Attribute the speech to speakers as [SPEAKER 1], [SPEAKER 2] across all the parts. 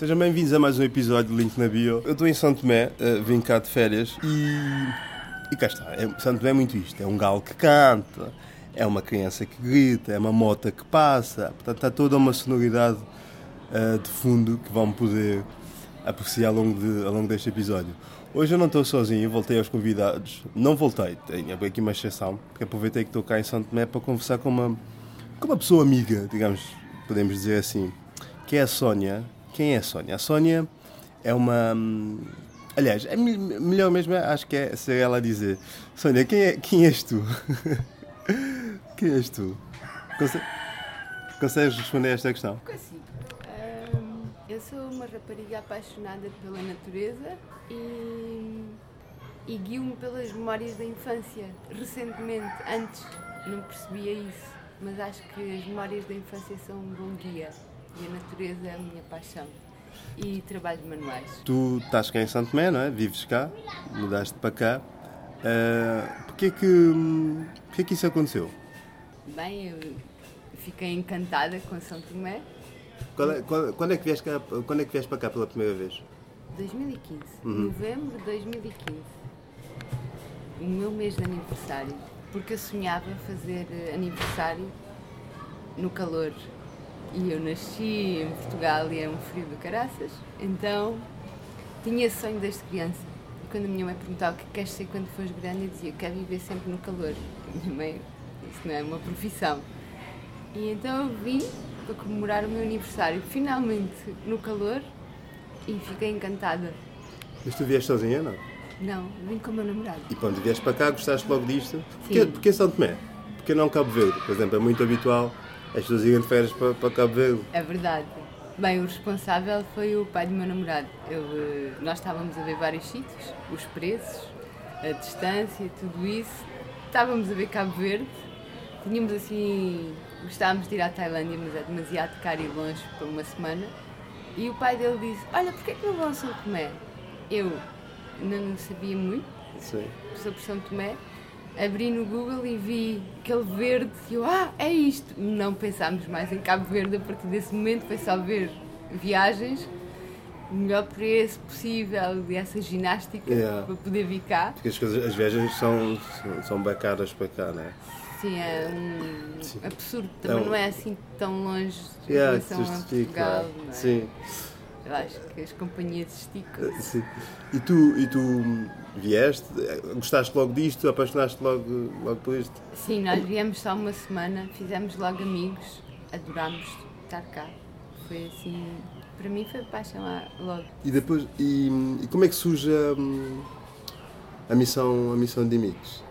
[SPEAKER 1] Sejam bem-vindos a mais um episódio de Link na Bio. Eu estou em São Tomé, uh, vim cá de férias e. E cá está. É, São Tomé é muito isto: é um galo que canta, é uma criança que grita, é uma moto que passa. Portanto, está toda uma sonoridade uh, de fundo que vão poder apreciar ao longo, de, ao longo deste episódio. Hoje eu não estou sozinho, voltei aos convidados. Não voltei, tenho aqui uma exceção, porque aproveitei que estou cá em São Tomé para conversar com uma, com uma pessoa amiga, digamos, podemos dizer assim, que é a Sónia. Quem é a Sónia? A Sónia é uma. hum, Aliás, é me- melhor mesmo, acho que é ser ela dizer: Sónia, quem, é, quem és tu? quem és tu? Conse- Consegues responder a esta questão?
[SPEAKER 2] Consigo. Ahm, eu sou uma rapariga apaixonada pela natureza e, e guio-me pelas memórias da infância. Recentemente, antes não percebia isso, mas acho que as memórias da infância são um bom guia e a natureza é a minha paixão. E trabalho manuais.
[SPEAKER 1] Tu estás cá em Santo Tomé, não é? Vives cá, mudaste para cá. Uh, porquê, que, porquê que isso aconteceu?
[SPEAKER 2] Bem, eu fiquei encantada com São Tomé.
[SPEAKER 1] Qual é- qual- quando, é que vieste cá, quando é que vieste para cá pela primeira vez?
[SPEAKER 2] 2015,
[SPEAKER 1] Uhum.
[SPEAKER 2] novembro de 2015. O meu mês de aniversário. Porque eu sonhava fazer eh, aniversário no calor. E eu nasci em Portugal e é um frio de caraças. Então tinha esse sonho desde criança. E quando a minha mãe perguntava o que queres ser quando fores grande, eu dizia quero viver sempre no calor. E a minha mãe, isso não é uma profissão. E então eu vim para comemorar o meu aniversário, finalmente no calor, e fiquei encantada.
[SPEAKER 1] Mas tu vieste sozinha, não?
[SPEAKER 2] Não, vim com o meu namorado.
[SPEAKER 1] E quando vieste para cá, gostaste logo disto? Porquê,
[SPEAKER 2] Sim.
[SPEAKER 1] porquê São Tomé? Porquê não Cabo Verde? Por exemplo, é muito habitual as pessoas irem de férias para, para Cabo Verde.
[SPEAKER 2] É verdade. Bem, o responsável foi o pai do meu namorado. Ele, eh, nós estávamos a ver vários sítios, os preços, a distância, tudo isso. Estávamos a ver Cabo Verde. Tínhamos assim. Gostávamos de ir à Tailândia, mas é demasiado caro e longe para uma semana. E o pai dele disse: Olha, porquê que não vão a São Tomé? Eu não sabia muito,
[SPEAKER 1] Sim.
[SPEAKER 2] sobre São Tomé, abri no Google e vi aquele verde e eu, ah, é isto. Não pensámos mais em Cabo Verde a partir desse momento, foi só ver viagens, o melhor preço possível e essa ginástica
[SPEAKER 1] Yeah.
[SPEAKER 2] para poder vir cá.
[SPEAKER 1] Porque as, coisas, as viagens são, são, bem caras para cá, não é?
[SPEAKER 2] Sim, é um absurdo, também
[SPEAKER 1] Então-
[SPEAKER 2] não é assim tão longe em
[SPEAKER 1] Yeah,
[SPEAKER 2] relação a. Portugal. é?
[SPEAKER 1] Sim.
[SPEAKER 2] Eu acho que as companhias esticam.
[SPEAKER 1] Sim. E tu, e tu vieste, gostaste logo disto, apaixonaste logo, logo por isto?
[SPEAKER 2] Sim, nós viemos só uma semana, fizemos logo amigos, adorámos estar cá. Foi assim, para mim foi paixão lá- logo.
[SPEAKER 1] E depois, e, e como é que surge a, a missão, a missão de amigos?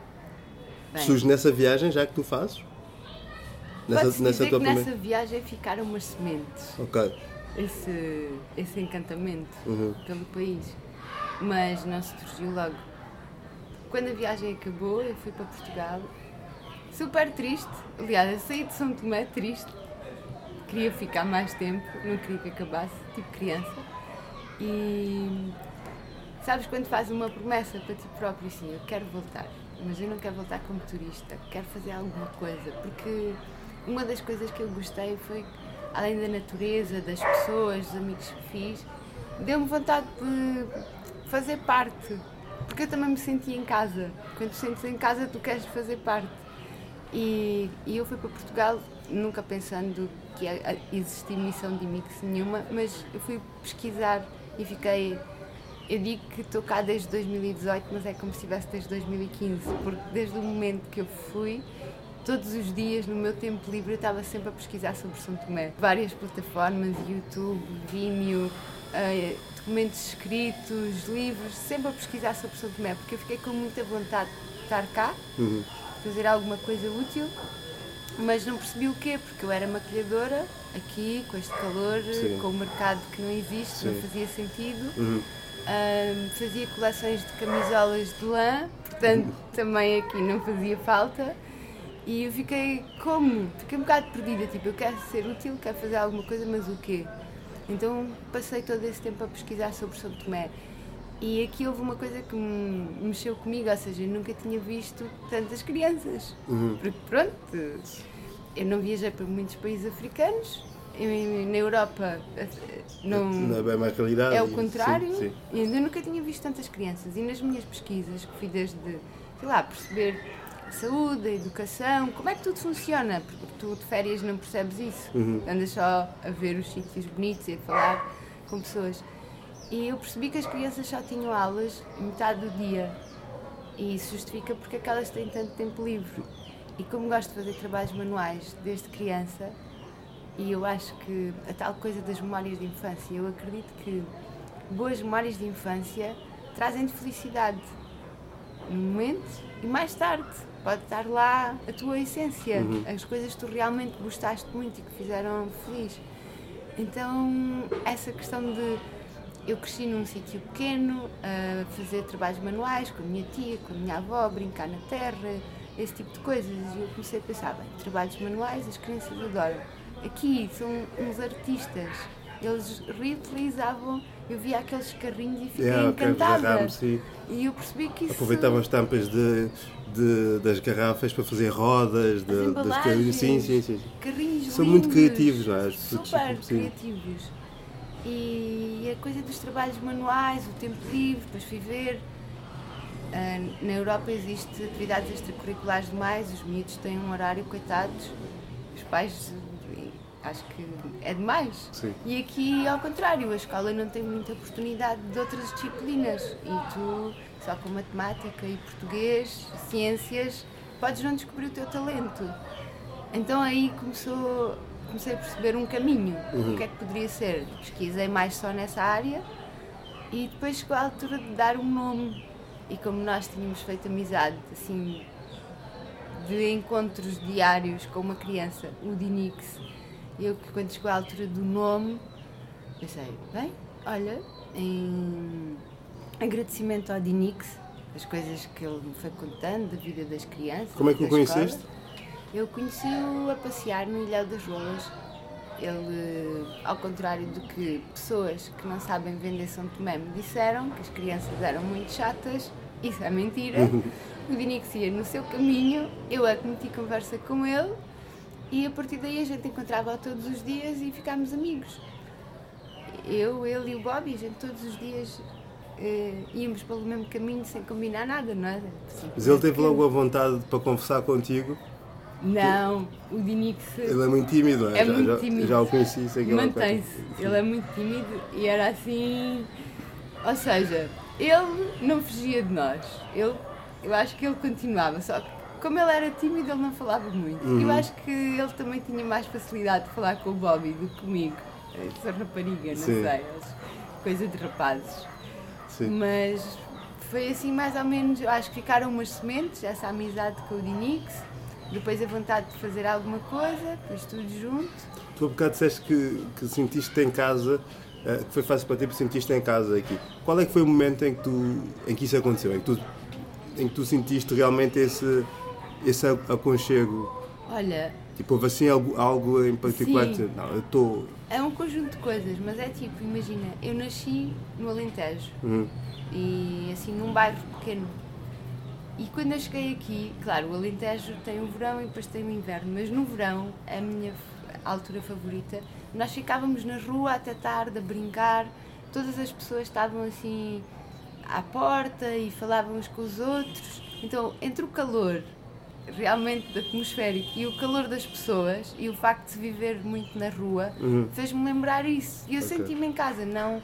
[SPEAKER 2] Bem,
[SPEAKER 1] Surge nessa viagem já que tu fazes?
[SPEAKER 2] pode-se dizer que
[SPEAKER 1] primeira-
[SPEAKER 2] nessa viagem ficaram umas sementes,
[SPEAKER 1] Ok.
[SPEAKER 2] Esse, esse encantamento
[SPEAKER 1] Uhum.
[SPEAKER 2] pelo país. Mas não se surgiu logo. Quando a viagem acabou, eu fui para Portugal, super triste. Aliás, eu saí de São Tomé triste. Queria ficar mais tempo, não queria que acabasse, tipo criança. E sabes quando fazes uma promessa para ti próprio, assim, eu quero voltar, mas eu não quero voltar como turista, quero fazer alguma coisa, porque uma das coisas que eu gostei foi, além da natureza, das pessoas, dos amigos que fiz, deu-me vontade de fazer parte, porque eu também me sentia em casa. Quando te sentes em casa, tu queres fazer parte. E, e eu fui para Portugal nunca pensando que ia existir missão de mix nenhuma, mas eu fui pesquisar e fiquei. Eu digo que estou cá desde 2018, mas é como se estivesse desde 2015, porque desde o momento que eu fui, todos os dias no meu tempo livre eu estava sempre a pesquisar sobre São Tomé. Várias plataformas, YouTube, Vimeo, eh, documentos escritos, livros, sempre a pesquisar sobre São Tomé, porque eu fiquei com muita vontade de estar cá
[SPEAKER 1] Uhum.
[SPEAKER 2] fazer alguma coisa útil, mas não percebi o quê, porque eu era maquilhadora aqui, com este calor,
[SPEAKER 1] Sim.
[SPEAKER 2] com o mercado que não existe, não
[SPEAKER 1] Sim.
[SPEAKER 2] fazia sentido.
[SPEAKER 1] Uhum.
[SPEAKER 2] Ahm, fazia coleções de camisolas de lã, portanto também aqui não fazia falta. E eu fiquei como? Fiquei um bocado perdida, tipo, eu quero ser útil, quero fazer alguma coisa, mas o quê? Então passei todo esse tempo a pesquisar sobre São Tomé. E aqui houve uma coisa que me mexeu comigo, ou seja, eu nunca tinha visto tantas crianças.
[SPEAKER 1] Uhum.
[SPEAKER 2] Porque pronto, eu não viajei para muitos países africanos em- na Europa eh, não,
[SPEAKER 1] Não é bem mais realidade.
[SPEAKER 2] é o
[SPEAKER 1] Sim,
[SPEAKER 2] contrário.
[SPEAKER 1] sim.
[SPEAKER 2] E ainda nunca tinha visto tantas crianças. E nas minhas pesquisas, que fui desde, sei lá, perceber a saúde, a educação, como é que tudo funciona, porque tu de férias não percebes isso.
[SPEAKER 1] Uhum.
[SPEAKER 2] Andas só a ver os sítios bonitos e a falar com pessoas. E eu percebi que as crianças só tinham aulas metade do dia. E isso justifica porque é que elas têm tanto tempo livre. E como gosto de fazer trabalhos manuais desde criança, e eu acho que a tal coisa das memórias de infância, eu acredito que boas memórias de infância trazem-te felicidade no momento e mais tarde. Pode estar lá a tua essência, as coisas que tu realmente gostaste muito e que fizeram feliz. Então, essa questão de. Eu cresci num sítio pequeno, a fazer trabalhos manuais com a minha tia, com a minha avó, brincar na terra, esse tipo de coisas. E eu comecei a pensar: bem, trabalhos manuais as crianças adoram. Aqui são uns artistas, eles reutilizavam. Eu via aqueles carrinhos e fiquei
[SPEAKER 1] Yeah,
[SPEAKER 2] encantada. E eu percebi que isso.
[SPEAKER 1] Aproveitavam as tampas de, de- das garrafas para fazer rodas,
[SPEAKER 2] As
[SPEAKER 1] de, das carrinhas. Sim, sim, sim.
[SPEAKER 2] Carrinhos
[SPEAKER 1] São muito criativos, não é?
[SPEAKER 2] Super criativos. E a coisa dos trabalhos manuais, o tempo livre, depois fui ver. ah, na Europa existe atividades extracurriculares demais, os miúdos têm um horário, coitados. Os pais, acho que é demais.
[SPEAKER 1] Sim.
[SPEAKER 2] E aqui, ao contrário, a escola não tem muita oportunidade de outras disciplinas. E tu, só com matemática e português, ciências, podes não descobrir o teu talento. Então aí começou, comecei a perceber um caminho, o que é que poderia ser. Pesquisei mais só nessa área e depois chegou a altura de dar um nome. E como nós tínhamos feito amizade, assim, de encontros diários com uma criança, o Dinix, eu que quando chegou à altura do nome, pensei, bem, olha, em agradecimento ao Dinix, as coisas que ele me foi contando, da vida das crianças.
[SPEAKER 1] Como é que o
[SPEAKER 2] da escola.
[SPEAKER 1] conheceste?
[SPEAKER 2] Eu conheci-o a passear no Ilhéu das Rolas. Ele, ao contrário do que pessoas que não sabem vender São Tomé me disseram, que as crianças eram muito chatas, isso é mentira. o Dinix ia no seu caminho, eu é que meti conversa com ele e a partir daí a gente encontrava todos os dias e ficámos amigos. Eu, ele e o Bobby, a gente todos os dias eh, íamos pelo mesmo caminho sem combinar nada, não é?
[SPEAKER 1] Mas ele teve logo a vontade para conversar contigo.
[SPEAKER 2] Não, o Dinix
[SPEAKER 1] Ele é muito tímido, é?
[SPEAKER 2] É
[SPEAKER 1] já,
[SPEAKER 2] muito
[SPEAKER 1] já,
[SPEAKER 2] tímido.
[SPEAKER 1] já o conheci, sei que é
[SPEAKER 2] mantém-se. Ele é muito tímido e era assim. Ou seja, ele não fugia de nós. Ele, eu acho que ele continuava, só que como ele era tímido, ele não falava muito.
[SPEAKER 1] Uhum.
[SPEAKER 2] Eu acho que ele também tinha mais facilidade de falar com o Bobby do que comigo. Eu sou rapariga, não
[SPEAKER 1] Sim.
[SPEAKER 2] sei. Coisa de rapazes.
[SPEAKER 1] Sim.
[SPEAKER 2] Mas foi assim mais ou menos, acho que ficaram umas sementes, essa amizade com o Dinix, depois a vontade de fazer alguma coisa, depois tudo junto.
[SPEAKER 1] Tu há bocado disseste que, que sentiste em casa, eh, que foi fácil para ti porque sentiste em casa aqui. Qual é que foi o momento em que, tu, em que isso aconteceu? Em que tu, em que tu sentiste realmente esse, esse aconchego?
[SPEAKER 2] Olha,
[SPEAKER 1] Tipo, houve assim algo, algo em particular?
[SPEAKER 2] Sim.
[SPEAKER 1] Não, eu estou.
[SPEAKER 2] é um conjunto de coisas, mas é tipo, imagina, eu nasci no Alentejo
[SPEAKER 1] Uhum.
[SPEAKER 2] e assim num bairro pequeno. E quando eu cheguei aqui, claro, o Alentejo tem o verão e depois tem o inverno, mas no verão, a minha altura favorita, nós ficávamos na rua até tarde a brincar, todas as pessoas estavam assim à porta e falavam uns com os outros. Então, entre o calor realmente atmosférico e o calor das pessoas e o facto de viver muito na rua
[SPEAKER 1] Uhum.
[SPEAKER 2] fez-me lembrar isso. E eu
[SPEAKER 1] Ok.
[SPEAKER 2] senti-me em casa, não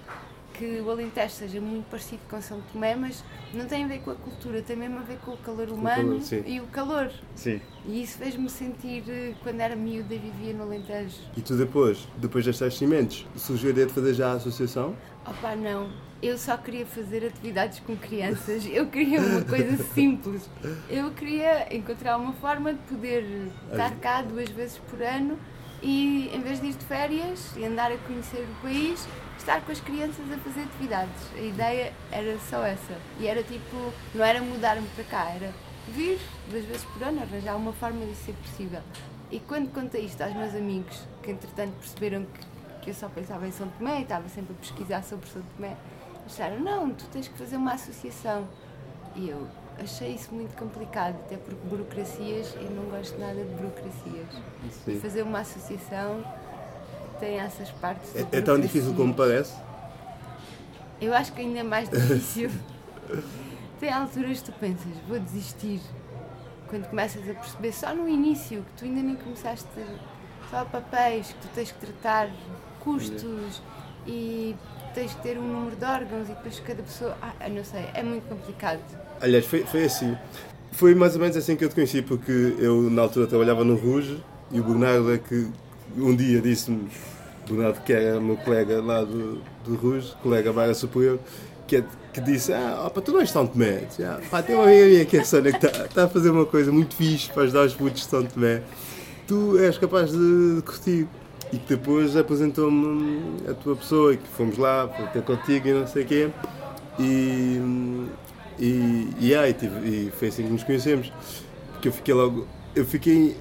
[SPEAKER 2] que o Alentejo seja muito parecido com São Tomé, mas não tem a ver com a cultura, tem mesmo a ver com o calor humano
[SPEAKER 1] calor, sim.
[SPEAKER 2] e o calor.
[SPEAKER 3] Sim.
[SPEAKER 2] E isso fez-me sentir eh, quando era miúda vivia no Alentejo.
[SPEAKER 1] E tu depois, depois destes sementes, surgiu a ideia de fazer já a associação?
[SPEAKER 2] Opa, não. Eu só queria fazer atividades com crianças. Eu queria uma coisa simples. Eu queria encontrar uma forma de poder estar cá duas vezes por ano e, em vez de ir de férias e andar a conhecer o país, estar com as crianças a fazer atividades. A ideia era só essa. E era tipo, não era mudar-me para cá, era vir duas vezes por ano, arranjar uma forma de ser possível. E quando contei isto aos meus amigos, que entretanto perceberam que, que eu só pensava em São Tomé e estava sempre a pesquisar sobre São Tomé, disseram: Não, tu tens que fazer uma associação. E eu achei isso muito complicado, até porque burocracias, eu não gosto nada de burocracias.
[SPEAKER 1] Sim.
[SPEAKER 2] Fazer uma associação tem essas partes.
[SPEAKER 1] É, é tão difícil como parece?
[SPEAKER 2] Eu acho que ainda é mais difícil. tem alturas que tu pensas, vou desistir. Quando começas a perceber, só no início, que tu ainda nem começaste, só papéis que tu tens que tratar, custos e tens que ter um número de órgãos e depois cada pessoa. Ah, não sei, é muito complicado.
[SPEAKER 1] Aliás, foi, foi assim. Foi mais ou menos assim que eu te conheci, porque eu na altura trabalhava no Ruge e o Bernardo é que um dia disse-me, Bernardo que era meu colega lá do, do Ruge, colega Barra Superior, que, que disse, ah, opa, tu não és São Tomé. Disse, ah, pá, tem uma amiga minha que é a Sónia que está tá a fazer uma coisa muito fixe para ajudar os putos de São Tomé. Tu és capaz de, de curtir. E que depois apresentou-me a tua pessoa e que fomos lá ter contigo e não sei o quê. E, e, e, aí, tive, e foi assim que nos conhecemos. Porque eu fiquei logo. Eu fiquei,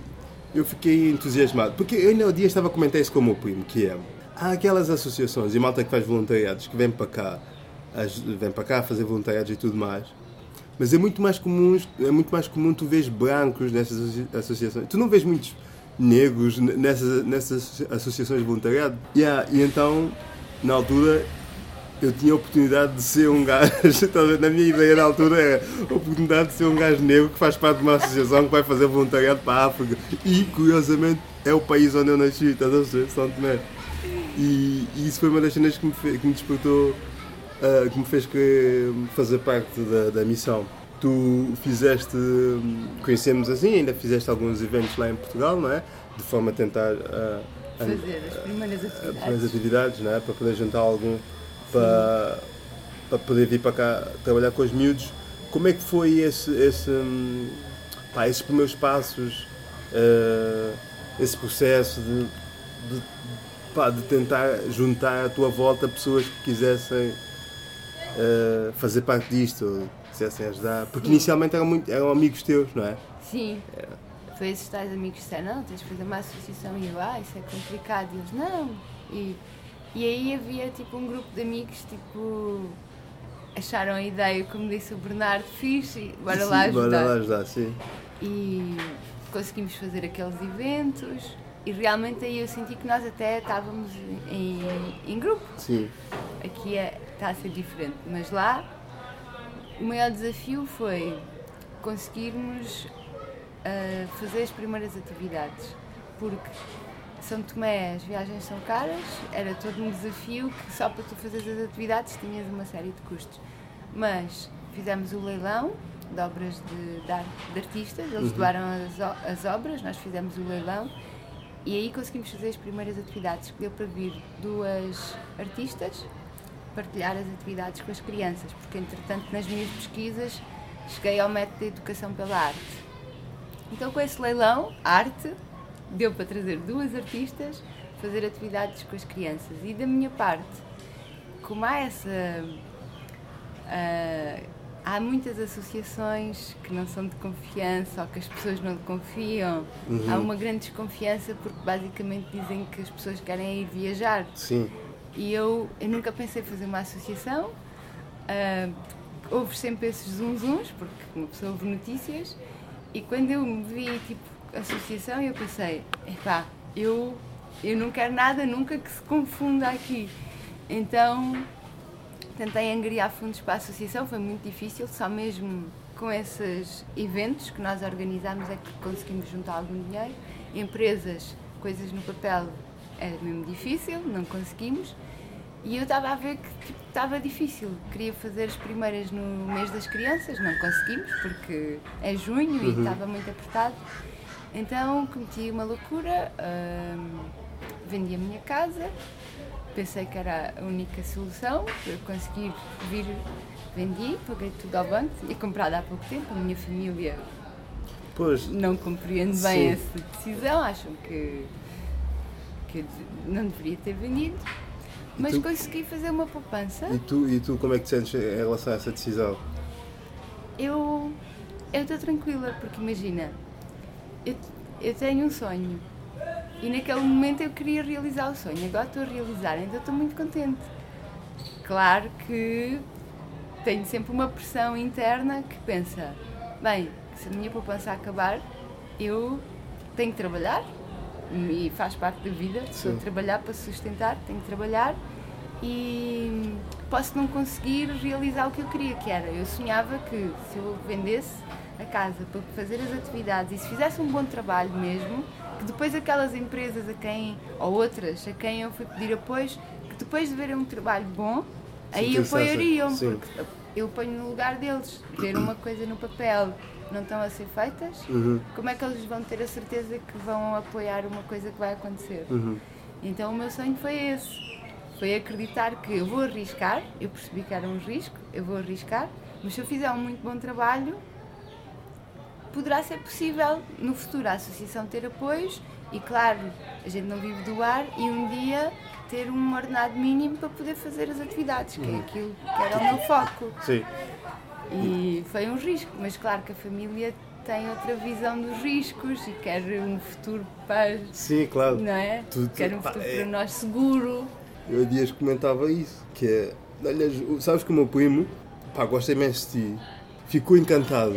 [SPEAKER 1] eu fiquei entusiasmado. Porque eu ainda o dia estava a comentar isso com o meu primo, que é. Há aquelas associações e malta que faz voluntariados que vem para cá, vem para cá fazer voluntariados e tudo mais. Mas é muito mais comum, é muito mais comum tu vês brancos nessas associações. Tu não vês muitos negros nessas, nessas associações de voluntariado. Yeah, e então, na altura, eu tinha a oportunidade de ser um gajo, na minha ideia na altura era a oportunidade de ser um gajo negro que faz parte de uma associação que vai fazer voluntariado para a África. E, curiosamente, é o país onde eu nasci, estás a ver? São Tomé. E, e, isso foi uma das cenas que me, fez, que me despertou, uh, que me fez querer fazer parte da, da missão tu fizeste, conhecemos assim, ainda fizeste alguns eventos lá em Portugal, não é? De forma a tentar uh,
[SPEAKER 2] fazer as primeiras atividades,
[SPEAKER 1] as primeiras atividades não é? para poder juntar algum para, para poder vir para cá trabalhar com os miúdos. Como é que foi esse, esse, pá, esses primeiros passos, uh, esse processo de, de, pá, de tentar juntar à tua volta pessoas que quisessem uh, fazer parte disto? quisessem ajudar. Porque inicialmente eram, muito, eram amigos teus, não é?
[SPEAKER 2] Sim. É. Foi esses tais amigos que disseram, não, tens de fazer uma associação e eu, ah, isso é complicado. E eles, não. E, e aí havia tipo um grupo de amigos, tipo, acharam a ideia, como disse o Bernardo, fixe, e bora sim, lá ajudar.
[SPEAKER 1] Bora lá ajudar, sim.
[SPEAKER 2] E conseguimos fazer aqueles eventos e realmente aí eu senti que nós até estávamos em, em grupo.
[SPEAKER 1] Sim.
[SPEAKER 2] Aqui é, está a ser diferente, mas lá o maior desafio foi conseguirmos uh, fazer as primeiras atividades, porque São Tomé as viagens são caras, era todo um desafio que só para tu fazeres as atividades tinhas uma série de custos. Mas fizemos o leilão de obras de, de, artistas, eles uhum. doaram as, as obras, nós fizemos o leilão e aí conseguimos fazer as primeiras atividades, que deu para vir duas artistas partilhar as atividades com as crianças, porque entretanto nas minhas pesquisas cheguei ao método de educação pela arte. Então com esse leilão, arte, deu para trazer duas artistas, fazer atividades com as crianças. E da minha parte, como há essa. Uh, há muitas associações que não são de confiança ou que as pessoas não confiam. Uhum. Há uma grande desconfiança porque basicamente dizem que as pessoas querem ir viajar.
[SPEAKER 1] Sim.
[SPEAKER 2] E eu, eu nunca pensei fazer uma associação. Uh, houve sempre esses zunzuns, porque uma pessoa ouve notícias, e quando eu me vi tipo associação, eu pensei, epá, eu, eu não quero nada nunca que se confunda aqui. Então tentei angariar fundos para a associação, foi muito difícil, só mesmo com esses eventos que nós organizamos é que conseguimos juntar algum dinheiro. Empresas, coisas no papel, era mesmo difícil, não conseguimos. E eu estava a ver que tipo, estava difícil. Queria fazer as primeiras no mês das crianças, não conseguimos porque é junho uhum. e estava muito apertado. Então cometi uma loucura, hum, vendi a minha casa, pensei que era a única solução para conseguir vir. Vendi, paguei tudo ao banco, tinha comprado há pouco tempo, a minha família
[SPEAKER 1] pois,
[SPEAKER 2] não compreende bem essa decisão, acham que que não deveria ter vendido, mas tu, consegui fazer uma poupança.
[SPEAKER 1] E tu, e tu como é que te sentes em relação a essa decisão?
[SPEAKER 2] Eu estou tranquila, porque imagina, eu, eu tenho um sonho e naquele momento eu queria realizar o sonho, agora estou a realizar, então estou muito contente. Claro que tenho sempre uma pressão interna que pensa, bem, se a minha poupança acabar, eu tenho que trabalhar, e faz parte da vida. Estou a trabalhar para sustentar, tenho que trabalhar e posso não conseguir realizar o que eu queria, que era, eu sonhava que se eu vendesse a casa para fazer as atividades e se fizesse um bom trabalho mesmo, que depois aquelas empresas a quem, ou outras, a quem eu fui pedir apoio, que depois de verem um trabalho bom, aí apoiariam, porque eu ponho no lugar deles, ver uma coisa no papel não estão a ser feitas, uhum. como é que eles vão ter a certeza que vão apoiar uma coisa que vai acontecer? Uhum. Então o meu sonho foi esse. Foi acreditar que eu vou arriscar, eu percebi que era um risco, eu vou arriscar, mas se eu fizer um muito bom trabalho, poderá ser possível no futuro a associação ter apoios e, claro, a gente não vive do ar e um dia ter um ordenado mínimo para poder fazer as atividades, que é uhum. aquilo que era o meu foco.
[SPEAKER 1] Sim.
[SPEAKER 2] E foi um risco, mas claro que a família tem outra visão dos riscos e quer um futuro para.
[SPEAKER 1] Sim, claro.
[SPEAKER 2] Não é? Tudo, quer um futuro é... para nós seguro.
[SPEAKER 1] Eu há dias comentava isso, que é. Aliás, sabes que o meu primo, pá, gosta imenso de ti, ficou encantado,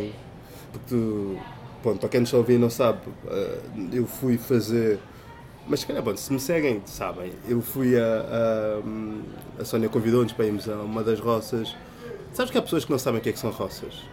[SPEAKER 1] porque pronto, para quem nos ouve não sabe, eh, eu fui fazer. Mas se calhar, bom, se me seguem, sabem, eu fui a. A, a Sónia convidou-nos para irmos a uma das roças. Sabes que há pessoas que não sabem o que é que são roças?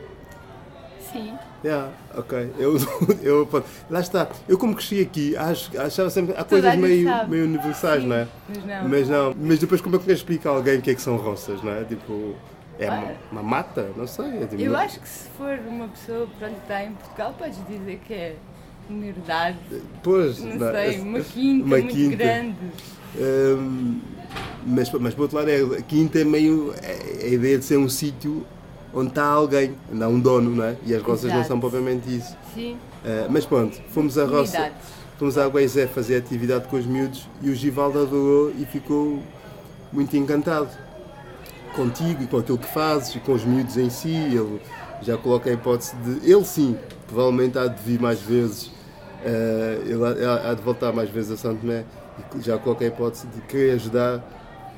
[SPEAKER 2] Sim.
[SPEAKER 1] Yeah, ok. Eu, eu, lá está. Eu como cresci aqui, acho, achava sempre. Há coisas meio, meio universais,
[SPEAKER 2] Sim,
[SPEAKER 1] não é?
[SPEAKER 2] Mas não.
[SPEAKER 1] Mas não. Mas depois como é que explica a alguém o que é que são roças, não é? Tipo. É uma, uma, mata? Não sei. É
[SPEAKER 2] eu acho que se for uma pessoa que está em Portugal, podes dizer que é uma herdade.
[SPEAKER 1] Pois,
[SPEAKER 2] não, não sei, uma quinta uma muito quinta. grande.
[SPEAKER 1] Hum, mas, mas por outro lado, é, a quinta é meio. É, a ideia de ser um sítio onde está alguém, não um dono, não é? E as roças Exato. não são propriamente isso.
[SPEAKER 2] Sim.
[SPEAKER 1] Uh, mas pronto, fomos a roça, fomos a Guaizé fazer atividade com os miúdos e o Givaldo adorou e ficou muito encantado contigo e com aquilo que fazes e com os miúdos em si. Ele já coloca a hipótese de. Ele sim, provavelmente há de vir mais vezes, uh, ele há, há de voltar mais vezes a Santo Tomé e já coloca a hipótese de querer ajudar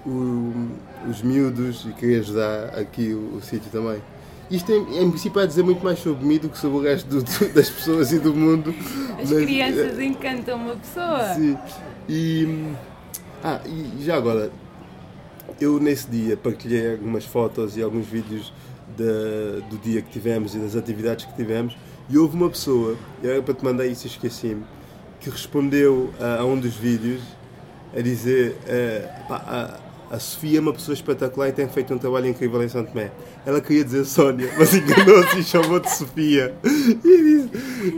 [SPEAKER 1] o, os miúdos e queria ajudar aqui o, o sítio também. Isto em, em princípio é dizer muito mais sobre mim do que sobre o resto do, do, das pessoas e do mundo.
[SPEAKER 2] As mas, crianças encantam uma pessoa.
[SPEAKER 1] Sim. E, ah, e já agora, eu nesse dia partilhei algumas fotos e alguns vídeos de, do dia que tivemos e das atividades que tivemos e houve uma pessoa, eu para te mandar isso esqueci-me, que respondeu a, a, um dos vídeos a dizer pá, a Sofia é uma pessoa espetacular e tem feito um trabalho incrível em Santo Tomé. Ela queria dizer Sónia, mas enganou-se e chamou de Sofia. E,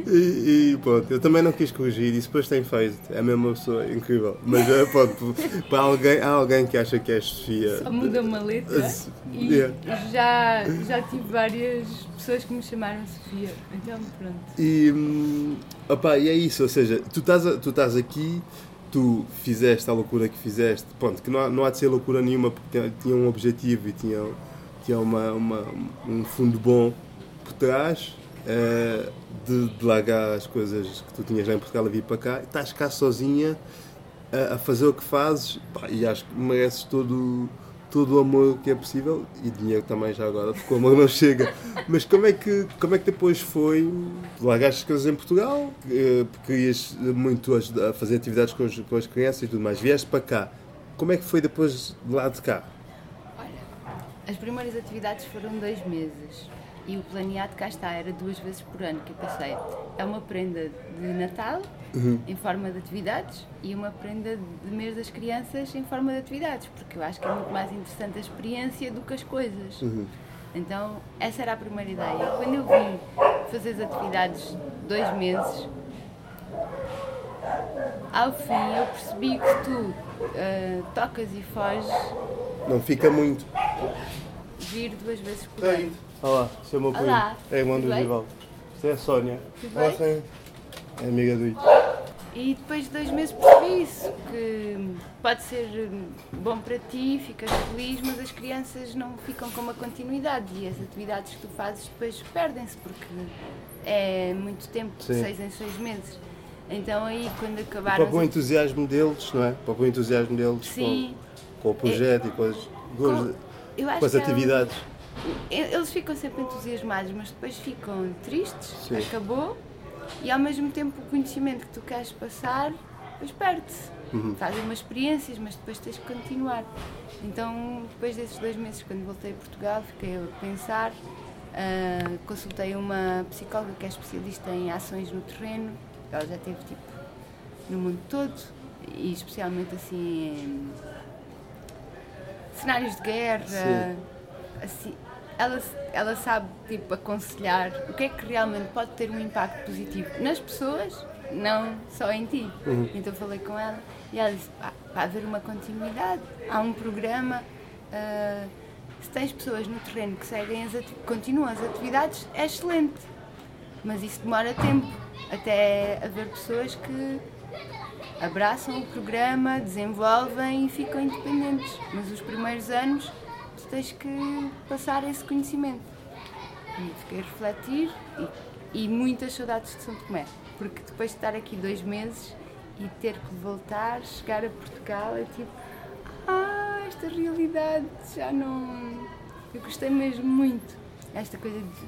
[SPEAKER 1] e, e, pronto, eu também não quis corrigir, e depois tem feito. É mesmo uma pessoa incrível. Mas é, pronto, para alguém, há alguém que acha que é Sofia.
[SPEAKER 2] Só muda uma letra. E yeah. já, já tive várias pessoas que me chamaram Sofia. Então pronto.
[SPEAKER 1] E, hum, opa, e é isso, ou seja, tu estás, tu estás aqui tu fizeste a loucura que fizeste, pronto, que não há, não há de ser loucura nenhuma porque tinha um objetivo e tinha, tinha uma, uma um fundo bom por trás uh, de, de, largar as coisas que tu tinhas lá em Portugal a vir para cá, estás cá sozinha a, a fazer o que fazes pá, e acho que mereces todo todo o amor que é possível e dinheiro também já agora, porque o amor não chega. Mas como é que, como é que depois foi? Largaste as coisas em Portugal, eh, querias muito ajudar, fazer atividades com, com as crianças e tudo mais. Vieste para cá. Como é que foi depois de lá de cá?
[SPEAKER 2] Olha, as primeiras atividades foram dois meses e o planeado cá está, era duas vezes por ano que eu passei. É uma prenda de Natal uhum. em forma de atividades e uma prenda de mês das crianças em forma de atividades, porque eu acho que é muito mais interessante a experiência do que as coisas. Uhum. Então, essa era a primeira ideia. Quando eu vim fazer as atividades dois meses, ao fim eu percebi que tu uh, tocas e foges.
[SPEAKER 1] Não fica muito.
[SPEAKER 2] Vir duas vezes por ano.
[SPEAKER 1] Olá, sou o meu primo. É irmão do Givaldo. Isto é a Sónia.
[SPEAKER 2] Tudo bem?
[SPEAKER 1] É amiga do Ito.
[SPEAKER 2] E depois de dois meses percebi isso, que pode ser bom para ti, ficas feliz, mas as crianças não ficam com uma continuidade e as atividades que tu fazes depois perdem-se, porque é muito tempo, de seis em seis meses. Então aí quando acabaram.
[SPEAKER 1] Para o entusiasmo deles, não é? Para o entusiasmo deles
[SPEAKER 2] Sim.
[SPEAKER 1] Com, com o projeto é... e com as, com, com as atividades.
[SPEAKER 2] É eles ficam sempre entusiasmados, mas depois ficam tristes, Sim. acabou, e ao mesmo tempo o conhecimento que tu queres passar depois perde-se. Fazem umas experiências, mas depois tens que continuar. Então, depois desses dois meses, quando voltei a Portugal, fiquei a pensar, ah, consultei uma psicóloga que é especialista em ações no terreno, ela já teve tipo no mundo todo e especialmente assim em cenários de guerra,
[SPEAKER 1] Sim.
[SPEAKER 2] assim, ela, ela sabe tipo aconselhar o que é que realmente pode ter um impacto positivo nas pessoas, não só em ti. Então falei com ela e ela disse, "Pá, vai haver uma continuidade, há um programa. ah, se tens pessoas no terreno que seguem as continuam as atividades, é excelente. Mas isso demora tempo até haver pessoas que abraçam o programa, desenvolvem e ficam independentes. Mas os primeiros anos tens que passar esse conhecimento. E fiquei a refletir e, e muitas saudades de São Tomé. Porque depois de estar aqui dois meses e ter que voltar, chegar a Portugal, é tipo, ah, esta realidade já não. Eu gostei mesmo muito. Esta coisa de.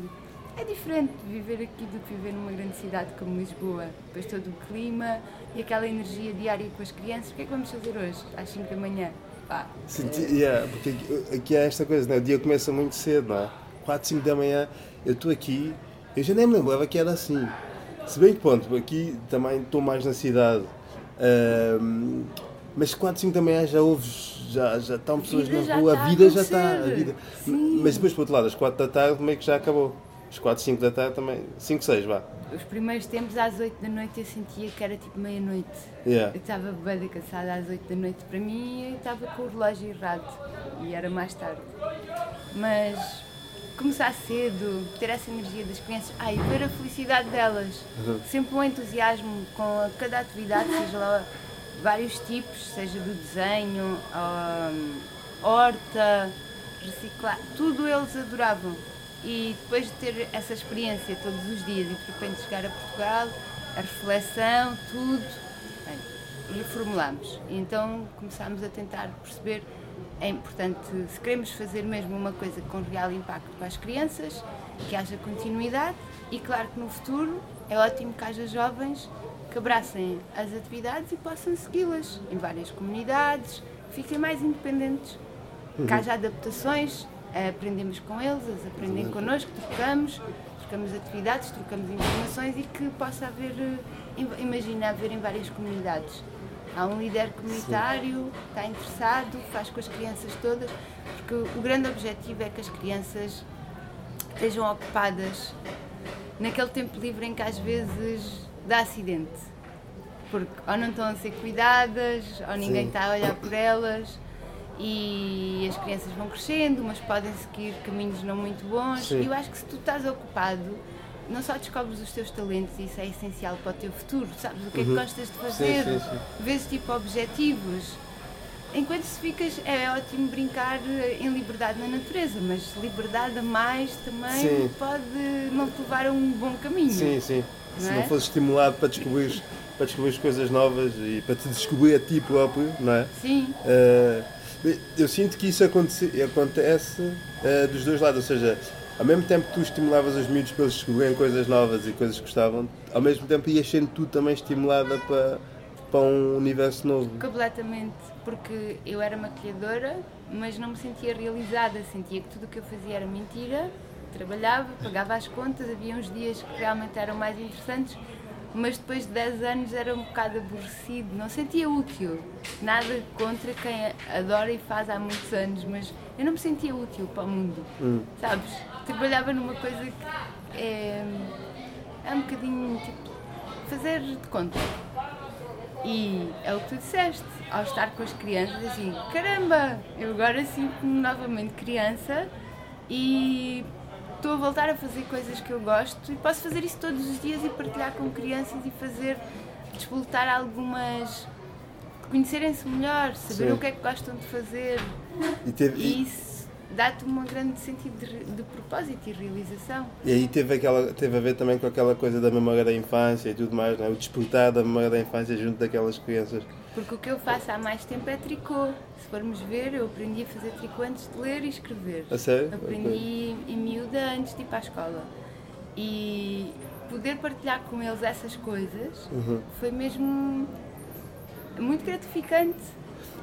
[SPEAKER 2] de- É diferente viver aqui do que viver numa grande cidade como Lisboa. Depois todo o clima e aquela energia diária com as crianças. O que é que vamos fazer hoje, às 5 da manhã? Pá,
[SPEAKER 1] Sim, ti- yeah, porque aqui, aqui há esta coisa, né? o dia começa muito cedo, não é? 4, 5 da manhã, eu estou aqui, eu já nem me lembrava que era assim. Se bem que, pronto, aqui também estou mais na cidade, ahm, mas 4, 5 da manhã já ouves, já, já estão pessoas na rua, a vida já está. A vida.
[SPEAKER 2] Sim.
[SPEAKER 1] Mas depois, por outro lado, às 4 da tarde, meio que já acabou. Às 4, 5 da tarde também, 5, 6, vá.
[SPEAKER 2] Os primeiros tempos, às 8 da noite, eu sentia que era tipo meia-noite.
[SPEAKER 1] Yeah.
[SPEAKER 2] Eu estava bem cansada às 8 da noite para mim e estava com o relógio errado. E era mais tarde. Mas começar cedo, ter essa energia das crianças, ai, ver a felicidade delas. Sempre um entusiasmo com cada atividade, seja lá vários tipos, seja do desenho, hum, horta, reciclar, tudo eles adoravam. E depois de ter essa experiência todos os dias e de repente chegar a Portugal, a reflexão, tudo. E então começámos a tentar perceber, é importante, se queremos fazer mesmo uma coisa com real impacto para as crianças, que haja continuidade e claro que no futuro é ótimo que haja jovens que abracem as atividades e possam segui-las em várias comunidades, fiquem mais independentes que haja adaptações, aprendemos com eles, eles aprendem connosco, trocamos, trocamos atividades, trocamos informações e que possa haver, eh, im- imagina haver em várias comunidades. Há um líder comunitário, está interessado, faz com as crianças todas, porque o grande objetivo é que as crianças estejam ocupadas naquele tempo livre em que às vezes dá acidente. Porque ou não estão a ser cuidadas, ou ninguém
[SPEAKER 1] Sim.
[SPEAKER 2] está a olhar por elas e as crianças vão crescendo, mas podem seguir caminhos não muito bons.
[SPEAKER 1] Sim.
[SPEAKER 2] E eu acho que se tu estás ocupado, não só descobres os teus talentos, e isso é essencial para o teu futuro, sabes o que é que gostas de fazer,
[SPEAKER 1] Uhum. sim, sim.
[SPEAKER 2] vês tipo objetivos. Enquanto se ficas, é ótimo brincar eh, em liberdade na natureza, mas liberdade a mais também
[SPEAKER 1] Sim.
[SPEAKER 2] pode não te levar a um bom caminho.
[SPEAKER 1] Sim, sim. Se
[SPEAKER 2] Não
[SPEAKER 1] não
[SPEAKER 2] é?
[SPEAKER 1] fosse estimulado para descobrir, para descobrir coisas novas e para te descobrir a ti próprio, não é?
[SPEAKER 2] Sim,
[SPEAKER 1] Uh, eu sinto que isso acontece, acontece uh, dos dois lados, ou seja, ao mesmo tempo que tu estimulavas os miúdos para eles descobrirem coisas novas e coisas que gostavam, ao mesmo tempo ias sendo tu também estimulada para, para um universo novo.
[SPEAKER 2] completamente. Porque eu era maquilhadora, mas não me sentia realizada. Sentia que tudo o que eu fazia era mentira. Trabalhava, pagava as contas, havia uns dias que realmente eram mais interessantes, mas depois de 10 anos era um bocado aborrecido. Não sentia útil. Nada contra quem adora e faz há muitos anos, mas eu não me sentia útil para o mundo. Sabes? Trabalhava numa coisa que é, é um bocadinho tipo fazer de conta. E é o que tu disseste, ao estar com as crianças, assim, caramba, eu agora sinto-me novamente criança e estou a voltar a fazer coisas que eu gosto e posso fazer isso todos os dias e partilhar com crianças e fazer, despoletar algumas. conhecerem-se melhor, saber
[SPEAKER 1] Sim.
[SPEAKER 2] o que é que gostam de fazer
[SPEAKER 1] E, teve,
[SPEAKER 2] e, isso dá-te um grande sentido de, de propósito e realização.
[SPEAKER 1] e aí teve, aquela, teve a ver também com aquela coisa da memória da infância e tudo mais, não é? o despertar da memória da infância junto daquelas crianças.
[SPEAKER 2] Porque o que eu faço há mais tempo é tricô. Se formos ver, eu aprendi a fazer tricô antes de ler e escrever.
[SPEAKER 1] A sério?
[SPEAKER 2] Aprendi em miúda antes de ir para a escola. E poder partilhar com eles essas coisas
[SPEAKER 1] Uhum.
[SPEAKER 2] foi mesmo muito gratificante.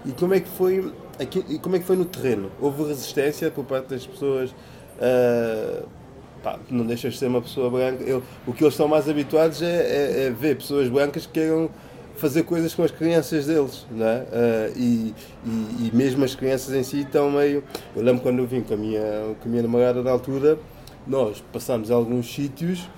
[SPEAKER 1] E como é que foi aqui, e como é que foi no terreno? Houve resistência por parte das pessoas? Uh, pá, não deixas de ser uma pessoa branca. Eu, o que eles estão mais habituados é, é, é, ver pessoas brancas que queiram fazer coisas com as crianças deles, não é? Uh, e, e, e, mesmo as crianças em si estão meio. Eu lembro quando eu vim com a minha, com a minha namorada na altura, nós passámos alguns sítios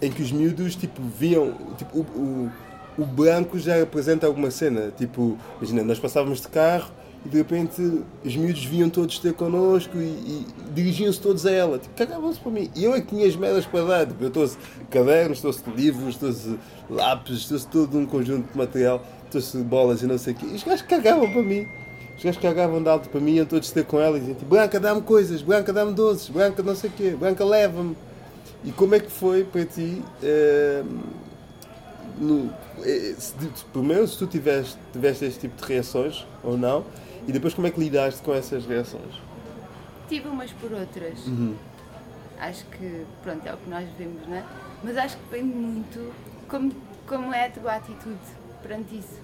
[SPEAKER 1] em que os miúdos tipo, viam. Tipo, o, o, o branco já representa alguma cena. Tipo, imagina, nós passávamos de carro e de repente os miúdos vinham todos ter connosco e, e dirigiam-se todos a ela. Tipo, cagavam-se para mim. E eu é que tinha as merdas para dar. Tipo, eu trouxe cadernos, trouxe livros, trouxe lápis, trouxe todo um conjunto de material, trouxe bolas e não sei o quê. E os gajos cagavam para mim. Os gajos cagavam de alto para mim, iam todos ter com ela e diziam tipo, Branca, dá-me coisas, Branca, dá-me doces, Branca, não sei o quê, Branca, leva-me. E como é que foi para ti? Uh, no, eh, se, pelo menos se tu tiveste, tiveste este tipo de reações ou não, e depois como é que lidaste com essas reações?
[SPEAKER 2] Tive umas por outras. Uhum. Acho que, pronto, é o que nós vemos, não é? Mas acho que depende muito como, como é a tua atitude perante isso.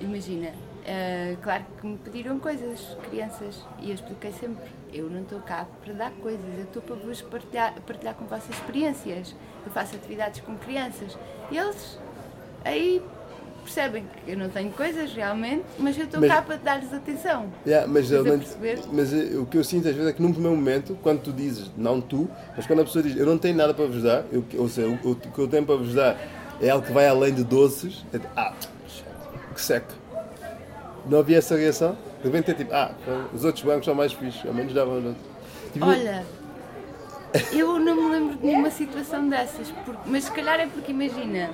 [SPEAKER 2] Imagina, uh, claro que me pediram coisas, crianças, e eu expliquei sempre: eu não estou cá para dar coisas, eu estou para vos partilhar, partilhar com vossas experiências. Eu faço atividades com crianças. E eles aí percebem que eu não tenho coisas realmente, mas eu estou cá para dar-lhes atenção.
[SPEAKER 1] Yeah, mas, não, mas o que eu sinto às vezes é que num primeiro momento, quando tu dizes, não tu, mas quando a pessoa diz eu não tenho nada para vos dar, eu, ou seja, o, o, que eu tenho para vos dar é algo que vai além de doces, é ah, que seca. Não havia essa reação? De repente é tipo, ah, os outros bancos são mais fixos, ao menos davam.
[SPEAKER 2] Tipo, Olha, eu não me lembro de nenhuma situação dessas, porque, mas se calhar é porque imagina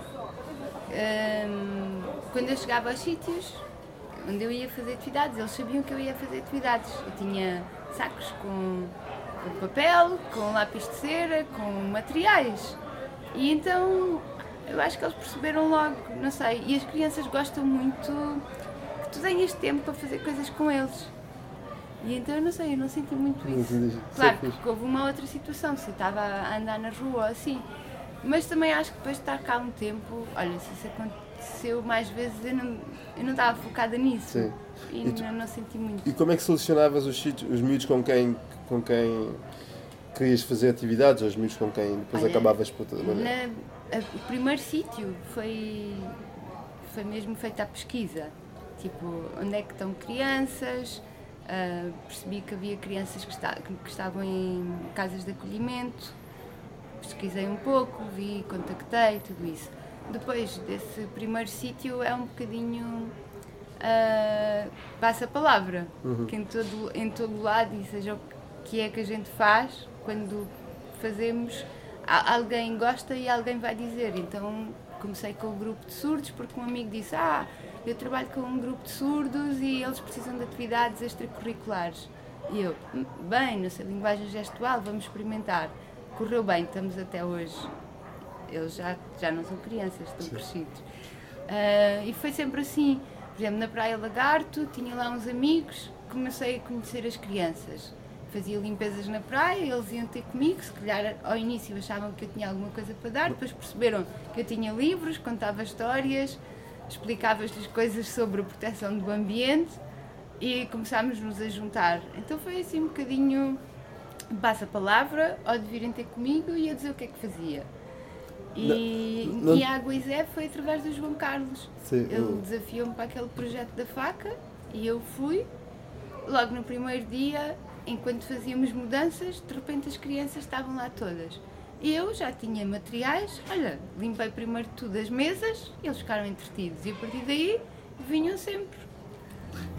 [SPEAKER 2] quando eu chegava aos sítios onde eu ia fazer atividades, eles sabiam que eu ia fazer atividades. Eu tinha sacos com, com papel, com lápis de cera, com materiais. E então eu acho que eles perceberam logo, não sei. E as crianças gostam muito que tu tenhas tempo para fazer coisas com eles. E então eu não sei, eu não senti muito isso. Claro que houve uma outra situação, se eu estava a andar na rua assim mas também acho que depois de estar cá um tempo, olha, se isso aconteceu mais vezes, eu não, eu não estava focada nisso. Sim. E, e tu, não, não, senti muito.
[SPEAKER 1] E como é que selecionavas os, os miúdos com quem, com quem querias fazer atividades, ou os miúdos com quem depois olha, acabavas por toda maneira?
[SPEAKER 2] Na, a, o primeiro sítio foi, foi mesmo feita a pesquisa. Tipo, onde é que estão crianças? Uh, percebi que havia crianças que, está, que estavam em casas de acolhimento pesquisei um pouco, vi, contactei, tudo isso. Depois desse primeiro sítio é um bocadinho uh, passa a palavra, uhum. que em todo, em todo lado, e seja o que é que a gente faz, quando fazemos, alguém gosta e alguém vai dizer. Então comecei com o grupo de surdos, porque um amigo disse, ah, eu trabalho com um grupo de surdos e eles precisam de atividades extracurriculares. E eu, hum, bem, não sei linguagem gestual, vamos experimentar correu bem, estamos até hoje. Eles já, já não são crianças, estão Sim. crescidos. Uh, e foi sempre assim. Por exemplo, na Praia Lagarto, tinha lá uns amigos, comecei a conhecer as crianças. Fazia limpezas na praia, eles iam ter comigo, se calhar ao início achavam que eu tinha alguma coisa para dar, depois perceberam que eu tinha livros, contava histórias, explicava-lhes coisas sobre a proteção do ambiente e começámos-nos a juntar. Então foi assim um bocadinho passa a palavra ou de virem ter comigo e a dizer o que é que fazia. E, não, não... e a Aguizé foi através do João Carlos. Sim, Ele eu... desafiou-me para aquele projeto da faca e eu fui. Logo no primeiro dia, enquanto fazíamos mudanças, de repente as crianças estavam lá todas. Eu já tinha materiais, olha, limpei primeiro tudo as mesas, eles ficaram entretidos e a partir daí vinham sempre.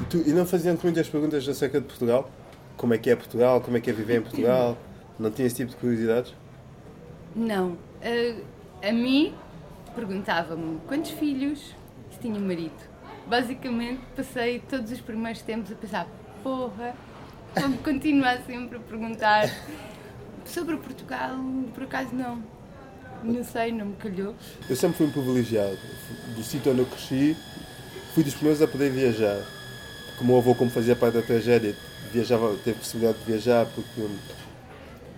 [SPEAKER 1] E, tu, e não faziam muitas perguntas acerca de Portugal? como é que é Portugal, como é que é viver em Portugal? Não tinha esse tipo de curiosidades?
[SPEAKER 2] Não. A, a mim perguntava-me quantos filhos se tinha marido. Basicamente passei todos os primeiros tempos a pensar, porra, vou continuar sempre a perguntar. Sobre Portugal, por acaso não. Não sei, não me calhou.
[SPEAKER 1] Eu sempre fui um privilegiado. Do sítio onde eu cresci, fui dos primeiros a poder viajar. Como o avô, como fazia parte da tragédia, viajava, teve possibilidade de viajar porque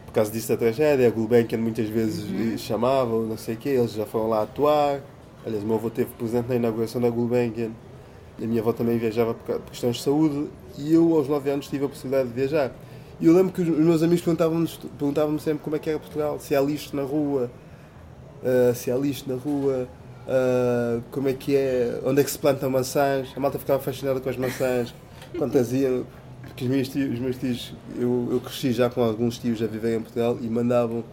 [SPEAKER 1] por causa disso da tragédia, a Gulbenkian muitas vezes uhum. chamavam, não sei o quê, eles já foram lá atuar. Aliás, o meu avô esteve presente na inauguração da Gulbenkian. A minha avó também viajava por questões de saúde e eu, aos 9 anos, tive a possibilidade de viajar. E eu lembro que os meus amigos perguntavam-me perguntavam sempre como é que era Portugal, se há lixo na rua, uh, se há lixo na rua, uh, como é que é, onde é que se plantam maçãs. A malta ficava fascinada com as maçãs, quantas iam. Porque os meus tios, os meus tios eu, eu cresci já com alguns tios a viver em Portugal e mandavam,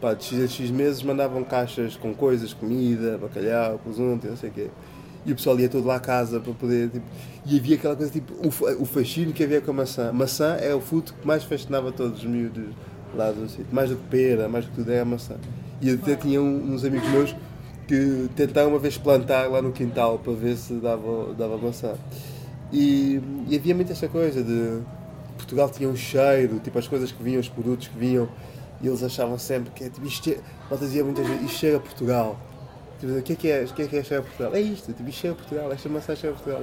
[SPEAKER 1] pá, de X a X meses, mandavam caixas com coisas, comida, bacalhau, presunto, não sei o quê e o pessoal ia todo lá à casa para poder. Tipo, e havia aquela coisa tipo o, o fascínio que havia com a maçã. Maçã é o fruto que mais fascinava todos os miúdos lá do sítio. Mais do que pera, mais do que tudo é a maçã. E até tinha uns amigos meus que tentaram uma vez plantar lá no quintal para ver se dava, dava maçã. E, e havia muito essa coisa de Portugal tinha um cheiro, tipo as coisas que vinham, os produtos que vinham, e eles achavam sempre que tipo, isto, é, dizia muitas vezes, isto chega a Portugal. Tipo, o que é que é, o que é, que é a Portugal? É isto, tipo, isto chega a Portugal, esta maçã chega a Portugal.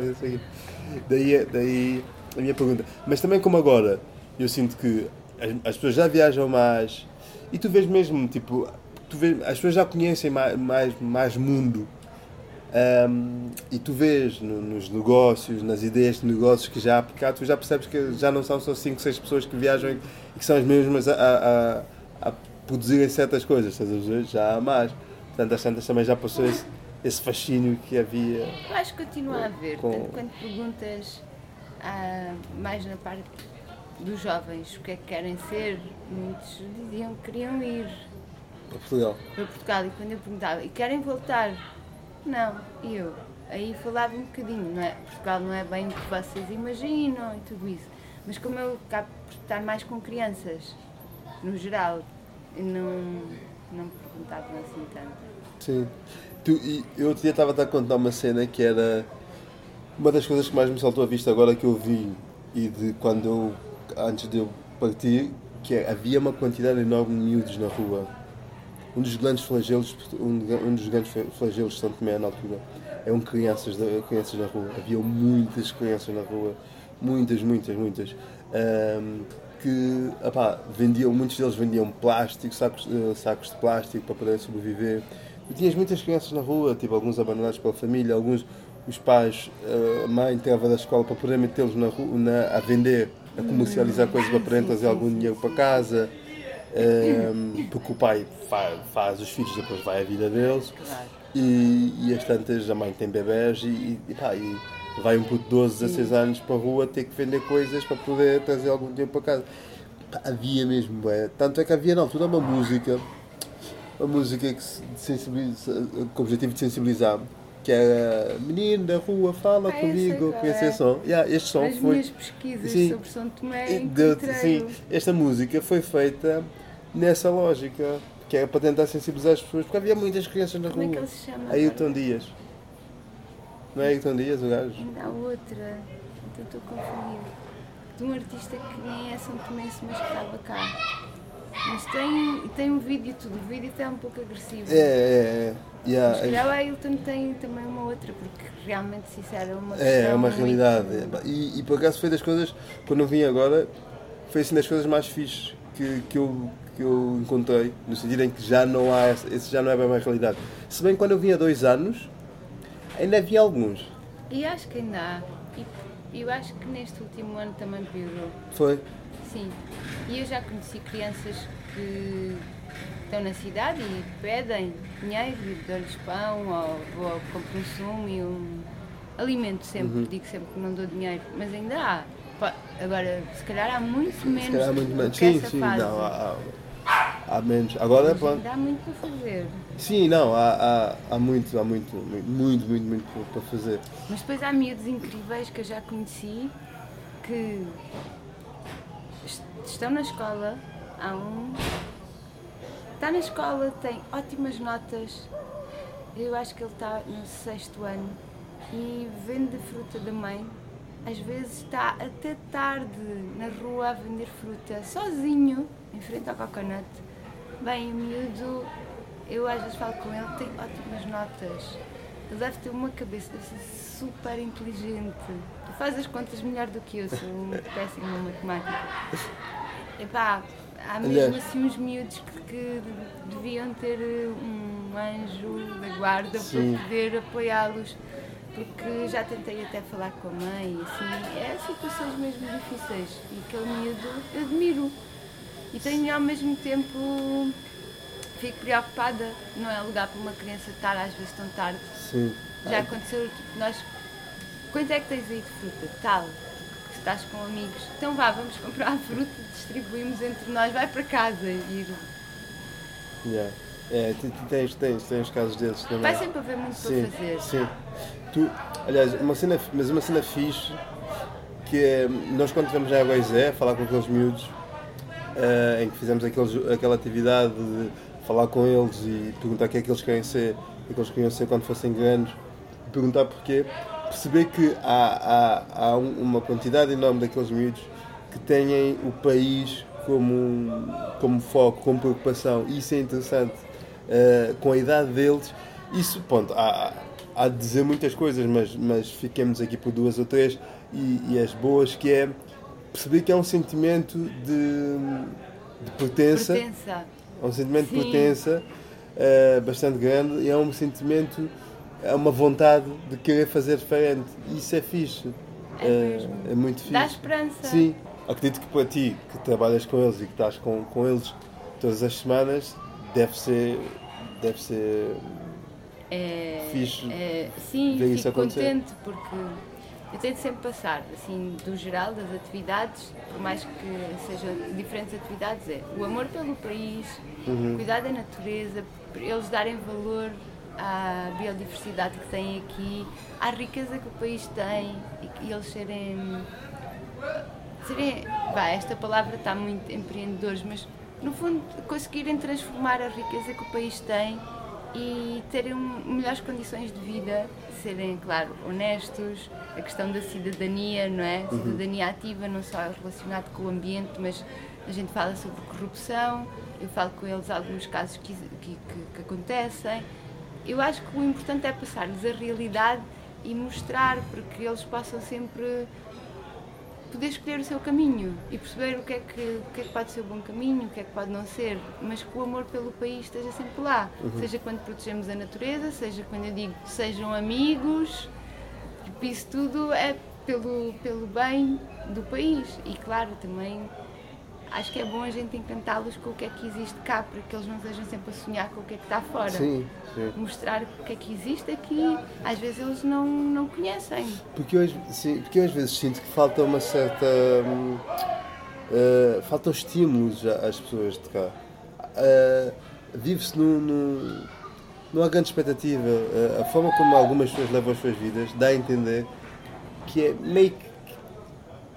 [SPEAKER 1] Daí, daí a minha pergunta. Mas também como agora, eu sinto que as, as pessoas já viajam mais e tu vês mesmo, tipo, tu vês, as pessoas já conhecem mais, mais, mais mundo. Um, e tu vês no, nos negócios, nas ideias de negócios que já há aplicado, tu já percebes que já não são só 5, 6 pessoas que viajam e que são as mesmas a, a, a, produzirem certas coisas, já há mais. Portanto, às tantas também já passou esse, esse fascínio que havia.
[SPEAKER 2] Eu acho que continua a haver. Com... Portanto, quando perguntas ah, mais na parte dos jovens o que é que querem ser, muitos diziam que queriam ir
[SPEAKER 1] para Portugal.
[SPEAKER 2] Para Portugal. E quando eu perguntava, e querem voltar? Não. Eu? Aí falava um bocadinho, não é? Portugal não é bem o que vocês imaginam e tudo isso. Mas como eu acabo por estar mais com crianças, no geral, não, não me perguntavam assim tanto.
[SPEAKER 1] Sim. Tu, e eu outro dia estava a contar uma cena que era uma das coisas que mais me saltou à vista agora que eu vi e de quando eu, antes de eu partir, que é, havia uma quantidade enorme de miúdos na rua. Um dos grandes flagelos, um, um dos grandes flagelos de São Tomé na altura eram crianças, crianças na rua. Havia muitas crianças na rua, muitas, muitas, muitas. Um, que vendiam, muitos deles vendiam plástico, sacos, eh, sacos de plástico para poder sobreviver. E tinhas muitas crianças na rua, tipo, alguns abandonados pela família, alguns os pais, a mãe entrava da escola para poder metê-los na, na, a vender, a comercializar coisas para poderem trazer algum dinheiro para casa, um, porque o pai faz, faz, os filhos, depois vai a vida deles. E, e as tantas, a mãe tem bebés e, e, pá, e vai um puto de 12, 16 anos para a rua ter que vender coisas para poder trazer algum dinheiro para casa. Pá, havia mesmo, é. tanto é que havia na altura uma música uma música que sensibiliza, com o objetivo de sensibilizar, que era Menino da Rua, fala ah, comigo, com esse é. som. Yeah, este som
[SPEAKER 2] As
[SPEAKER 1] foi.
[SPEAKER 2] minhas pesquisas sim, sobre São Tomé deu,
[SPEAKER 1] sim, esta música foi feita nessa lógica, que era para tentar sensibilizar as pessoas, porque havia muitas crianças na
[SPEAKER 2] Como
[SPEAKER 1] rua.
[SPEAKER 2] Como é que ele se chama?
[SPEAKER 1] Ailton Dias. Não é Ailton Dias o gajo?
[SPEAKER 2] Ainda há outra, então estou confundido. De um artista que nem é São Tomense, mas que estava cá. Mas tem, tem um vídeo tudo, o vídeo está um pouco agressivo.
[SPEAKER 1] É, é, é. Yeah,
[SPEAKER 2] Mas calhar o Ailton tem também uma outra, porque realmente se isso era uma
[SPEAKER 1] É, é uma realidade. Muito... E, e por acaso foi das coisas, quando eu vim agora, foi assim das coisas mais fixes que, que, eu, que eu encontrei, no sentido em que já não há, esse já não é bem uma realidade. Se bem que quando eu vim há dois anos, ainda havia alguns.
[SPEAKER 2] E acho que ainda há. E eu acho que neste último ano também piorou.
[SPEAKER 1] Foi?
[SPEAKER 2] Sim. E eu já conheci crianças que estão na cidade e pedem dinheiro e dou-lhes pão ou, ou compro um sumo e um alimento sempre, uhum. digo sempre que não dou dinheiro, mas ainda há. Agora, se calhar há muito menos. Se calhar há muito menos. Sim, sim, fase. não,
[SPEAKER 1] há, há, há menos. Agora
[SPEAKER 2] mas ainda há muito para fazer.
[SPEAKER 1] Sim, não, há, há, há muito, há muito, muito, muito, muito, muito para fazer.
[SPEAKER 2] Mas depois há miúdos incríveis que eu já conheci que estão na escola, há um. Está na escola, tem ótimas notas. Eu acho que ele está no sexto ano e vende fruta da mãe. Às vezes está até tarde na rua a vender fruta, sozinho, em frente ao coconut. Bem, o miúdo, eu às vezes falo com ele, tem ótimas notas. Ele deve ter uma cabeça, deve ser super inteligente. Faz as contas melhor do que eu, sou muito péssima em matemática. Epá, há mesmo assim uns miúdos que, que, deviam ter um anjo da guarda Sim. para poder apoiá-los. porque já tentei até falar com a mãe, assim, é situações mesmo difíceis e aquele miúdo eu admiro. E tenho ao mesmo tempo, fico preocupada, não é lugar para uma criança estar às vezes tão tarde.
[SPEAKER 1] Sim.
[SPEAKER 2] Já aconteceu, tipo, nós, quanto é que tens aí de fruta? Tal, que estás com amigos, então vá, vamos comprar a fruta, distribuímos entre nós, vai para casa e
[SPEAKER 1] Yeah. É, tens, tens, tens casos desses também.
[SPEAKER 2] vai sempre haver muito
[SPEAKER 1] Sim,
[SPEAKER 2] para fazer.
[SPEAKER 1] sim. Tu, aliás, uma cena, mas uma cena fixe que é, nós quando tivemos já a Goizé, falar com aqueles miúdos, eh, em que fizemos aqueles, aquela atividade de falar com eles e perguntar o que é que eles querem ser, o que eles queriam ser quando fossem grandes, perguntar porquê, perceber que há, há, há um- uma quantidade enorme daqueles miúdos que têm o país como, como foco, como preocupação, isso é interessante. Eh, com a idade deles, isso, ponto, há, há de dizer muitas coisas, mas, mas fiquemos aqui por duas ou três e, e as boas, que é perceber que é um sentimento de, de pertença,
[SPEAKER 2] Pertença.
[SPEAKER 1] é um sentimento de
[SPEAKER 2] Sim.
[SPEAKER 1] pertença eh, bastante grande e é um sentimento, é uma vontade de querer fazer diferente. E isso é fixe.
[SPEAKER 2] É
[SPEAKER 1] Eh,
[SPEAKER 2] mesmo.
[SPEAKER 1] é muito fixe.
[SPEAKER 2] Dá esperança.
[SPEAKER 1] Sim, acredito que para ti, que trabalhas com eles e que estás com, com eles todas as semanas, deve ser, deve ser
[SPEAKER 2] É,
[SPEAKER 1] Fixe
[SPEAKER 2] é, sim, fico
[SPEAKER 1] acontecer.
[SPEAKER 2] contente porque eu tento sempre passar, assim, do geral das atividades, por mais que sejam diferentes atividades, é o amor pelo país,
[SPEAKER 1] Uhum.
[SPEAKER 2] cuidar da natureza, eles darem valor à biodiversidade que têm aqui, à riqueza que o país tem e, eles serem serem, vá, esta palavra está muito empreendedores, mas no fundo conseguirem transformar a riqueza que o país tem e terem melhores condições de vida, serem, claro, honestos, a questão da cidadania, não é? Cidadania ativa, não só relacionado com o ambiente, mas a gente fala sobre corrupção, eu falo com eles alguns casos que, que, que- que acontecem. Eu acho que o importante é passar-lhes a realidade e mostrar para que eles possam sempre poder escolher o seu caminho e perceber o que, é que, o que é que pode ser o bom caminho, o que é que pode não ser, mas que o amor pelo país esteja sempre lá. Seja quando protegemos a natureza, seja quando eu digo sejam amigos, isso tudo é pelo, pelo bem do país. E claro, também acho que é bom a gente encantá-los com o que é que existe cá, para que eles não estejam sempre a sonhar com o que é que está fora.
[SPEAKER 1] Sim, sim.
[SPEAKER 2] Mostrar o que é que existe aqui, às vezes eles não, não conhecem.
[SPEAKER 1] Porque hoje, sim, porque eu às vezes sinto que falta uma certa. eh, faltam estímulos às pessoas de cá. Eh, Vive-se num, num- não há grande expectativa. Eh, a forma como algumas pessoas levam as suas vidas dá a entender que é meio que,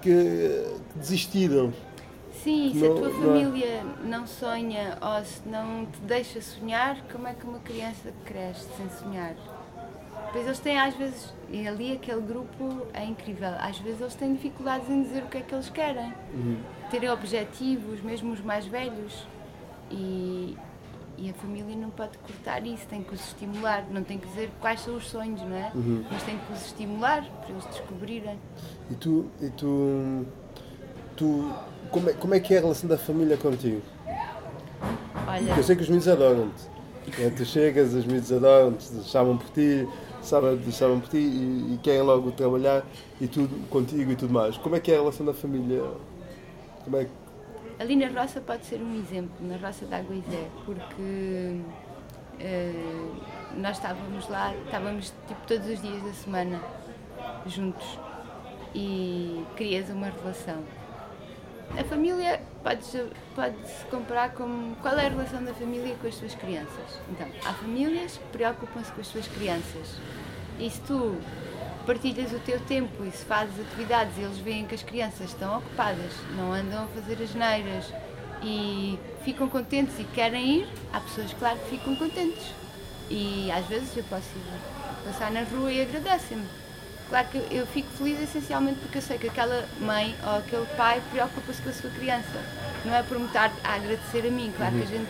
[SPEAKER 1] que desistiram.
[SPEAKER 2] Sim, se
[SPEAKER 1] Não-
[SPEAKER 2] a tua
[SPEAKER 1] não é?
[SPEAKER 2] família não sonha ou se não te deixa sonhar, como é que uma criança cresce sem sonhar? Pois eles têm às vezes, e ali aquele grupo é incrível, às vezes eles têm dificuldades em dizer o que é que eles querem, terem objetivos, mesmo os mais velhos. E, e a família não pode cortar isso, tem que os estimular, não tem que dizer quais são os sonhos, não é? Mas tem que os estimular para eles descobrirem.
[SPEAKER 1] E tu, e tu, tu como, é, como é que é a relação da família contigo?
[SPEAKER 2] Olha,
[SPEAKER 1] Porque eu sei que os miúdos adoram-te. É, Tu chegas, os miúdos adoram-te, chamam por ti, sabem, chamam por ti e, e querem logo trabalhar e tudo contigo e tudo mais. Como é que é a relação da família? Como é que.
[SPEAKER 2] Ali na roça pode ser um exemplo, na roça da Aguizé, porque eh, nós estávamos lá, estávamos tipo todos os dias da semana juntos e crias uma relação. A família pode-se pode -se comparar como qual é a relação da família com as suas crianças. Então, há famílias que preocupam-se com as suas crianças. E se tu partilhas o teu tempo e se fazes atividades e eles veem que as crianças estão ocupadas, não andam a fazer as neiras e ficam contentes e querem ir, há pessoas, claro, que ficam contentes. E às vezes eu posso ir passar na rua e agradecem-me. Claro que eu fico feliz essencialmente porque eu sei que aquela mãe ou aquele pai preocupa-se com a sua criança. Não é por me estar a agradecer a mim, claro que a gente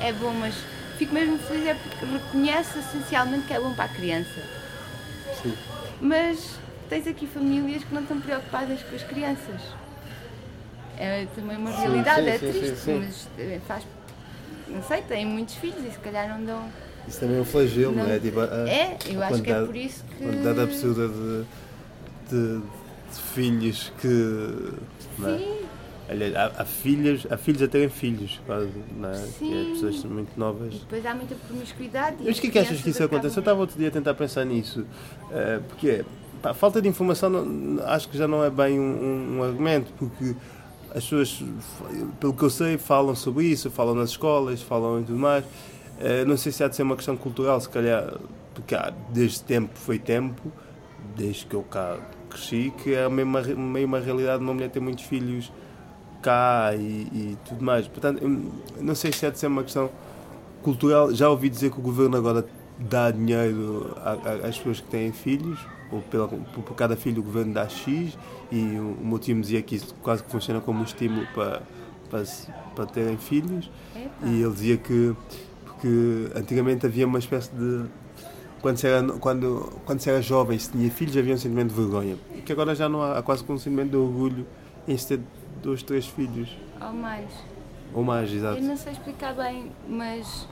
[SPEAKER 2] é bom, mas fico mesmo feliz é porque reconhece essencialmente que é bom para a criança.
[SPEAKER 1] Sim.
[SPEAKER 2] Mas tens aqui famílias que não estão preocupadas com as crianças. É também uma realidade,
[SPEAKER 1] sim,
[SPEAKER 2] é
[SPEAKER 1] sim,
[SPEAKER 2] triste,
[SPEAKER 1] sim, sim.
[SPEAKER 2] mas eh, faz. Não sei, têm muitos filhos e se calhar não dão
[SPEAKER 1] Isso também é um flagelo, não,
[SPEAKER 2] não
[SPEAKER 1] é? Tipo, a,
[SPEAKER 2] é, eu acho que é por isso que.
[SPEAKER 1] A quantidade absurda de, de, de filhos que. É? Sim. Há, há, filhas, há filhos a terem filhos, quase, não é? Sim. Que é pessoas muito novas. E
[SPEAKER 2] depois há muita promiscuidade.
[SPEAKER 1] Mas o que é que achas que isso acontece? Eu estava outro dia a tentar pensar nisso. Uh, porque pá, falta de informação não, acho que já não é bem um, um, argumento, porque as pessoas, pelo que eu sei, falam sobre isso, falam nas escolas, falam e tudo mais. Uh, não sei se há de ser uma questão cultural, se calhar, porque há, desde tempo foi tempo, desde que eu cá cresci, que é meio uma, meio uma realidade de uma mulher ter muitos filhos cá e, e tudo mais. Portanto, não sei se é de ser uma questão cultural. Já ouvi dizer que o governo agora dá dinheiro às pessoas que têm filhos, ou pela, por cada filho o governo dá X, e o, o meu time dizia que isso quase que funciona como um estímulo para, para, para terem filhos. Epa. E ele dizia que porque antigamente havia uma espécie de. Quando se, era, quando, quando se era jovem, se tinha filhos, havia um sentimento de vergonha. Que agora já não há, há quase que um sentimento de orgulho em se ter dois, três filhos.
[SPEAKER 2] Ou mais.
[SPEAKER 1] Ou mais, exato.
[SPEAKER 2] Eu não sei explicar bem, mas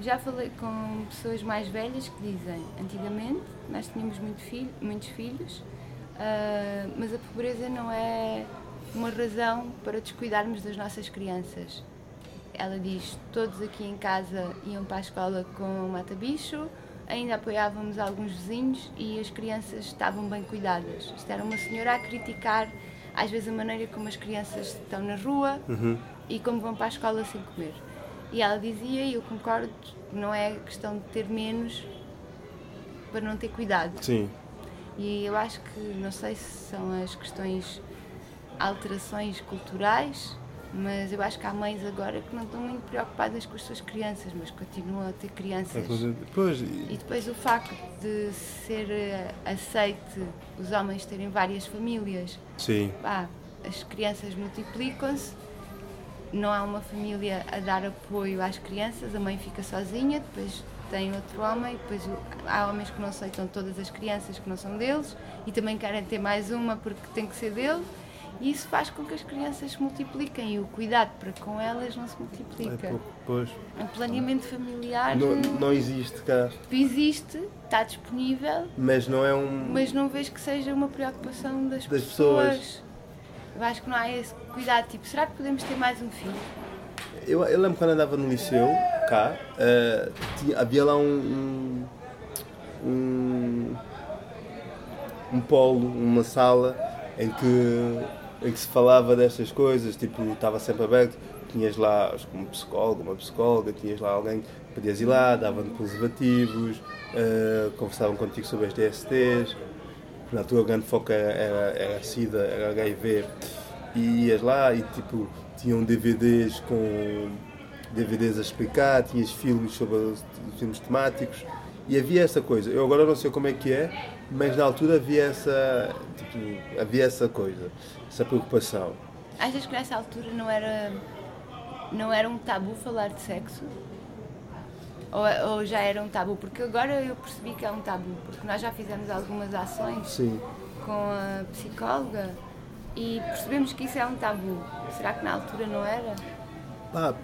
[SPEAKER 2] já falei com pessoas mais velhas que dizem antigamente nós tínhamos muito filho, muitos filhos, uh, mas a pobreza não é uma razão para descuidarmos das nossas crianças. Ela diz: todos aqui em casa iam para a escola com mata-bicho, ainda apoiávamos alguns vizinhos e as crianças estavam bem cuidadas. Isto era uma senhora a criticar às vezes a maneira como as crianças estão na rua uhum. e como vão para a escola sem comer. E ela dizia, e eu concordo, não é questão de ter menos para não ter cuidado.
[SPEAKER 1] Sim.
[SPEAKER 2] E eu acho que, não sei se são as questões alterações culturais, mas eu acho que há mães agora que não estão muito preocupadas com as suas crianças, mas continuam a ter crianças.
[SPEAKER 1] Pois.
[SPEAKER 2] E depois o facto de ser eh, aceite os homens terem várias famílias.
[SPEAKER 1] Sim.
[SPEAKER 2] Ah, as crianças multiplicam-se, não há uma família a dar apoio às crianças, a mãe fica sozinha, depois tem outro homem, depois há homens que não aceitam todas as crianças que não são deles e também querem ter mais uma porque tem que ser dele e isso faz com que as crianças se multipliquem e o cuidado para com elas não se multiplica. É
[SPEAKER 1] pouco, pois.
[SPEAKER 2] O planeamento familiar
[SPEAKER 1] não, não existe cá.
[SPEAKER 2] Existe, está disponível,
[SPEAKER 1] mas não é um.
[SPEAKER 2] Mas não vejo que seja uma preocupação das, das pessoas. pessoas. Eu acho que não há esse cuidado. Tipo, será que podemos ter mais um filho?
[SPEAKER 1] Eu, eu lembro quando andava no liceu, cá, uh, tinha, havia lá um, um, um, um polo, uma sala em que em que se falava destas coisas, tipo, estava sempre aberto, tinhas lá um psicólogo, uma psicóloga, tinhas lá alguém que podias ir lá, davam-te preservativos, uh, conversavam contigo sobre as DSTs, na tua grande foco era, era, era SIDA, era HIV, e ias lá e tipo, tinham DVDs com DVDs a explicar, tinhas filmes sobre filmes temáticos, e havia essa coisa. Eu agora não sei como é que é, mas na altura havia essa, tipo, havia essa coisa, essa preocupação.
[SPEAKER 2] Achas que nessa altura não era, não era um tabu falar de sexo? Ou, ou, já era um tabu? Porque agora eu percebi que é um tabu, porque nós já fizemos algumas ações
[SPEAKER 1] Sim.
[SPEAKER 2] com a psicóloga e percebemos que isso é um tabu. Será que na altura não era?
[SPEAKER 1] Ah,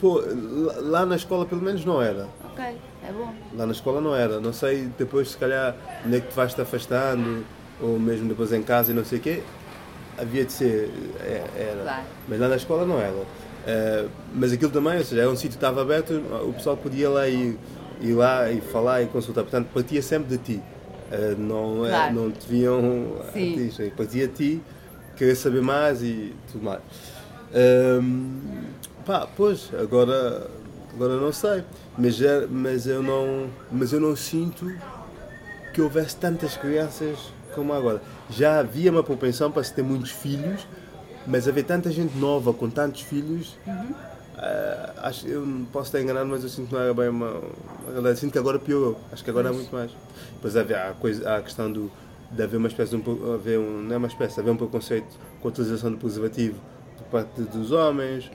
[SPEAKER 1] pô, lá na escola pelo menos não era.
[SPEAKER 2] Ok, é bom.
[SPEAKER 1] Lá na escola não era. Não sei depois se calhar onde é que tu vais te afastando ou mesmo depois em casa e não sei o quê, havia de ser, é, era. Claro. Mas lá na escola não era. Uh, mas aquilo também, ou seja, era um sítio que estava aberto, o pessoal podia lá ir, ir lá e falar e consultar. Portanto, partia sempre de ti. Uh, não, claro. não te viam Sim. a ti, partia de ti, querer saber mais e tudo mais. Um, pá, pois, agora, agora não sei. Mas, mas, eu não, mas eu não sinto que houvesse tantas crianças como agora. Já havia uma propensão para se ter muitos filhos, mas haver tanta gente nova com tantos filhos, uhum. uh, acho, eu posso estar enganado, mas eu sinto que não era bem uma, uma Sinto que agora piorou. Acho que agora é muito mais. Depois havia a, coisa, a questão do, de haver uma espécie de um, haver um, não é uma espécie, haver um preconceito com a utilização do preservativo por parte dos homens.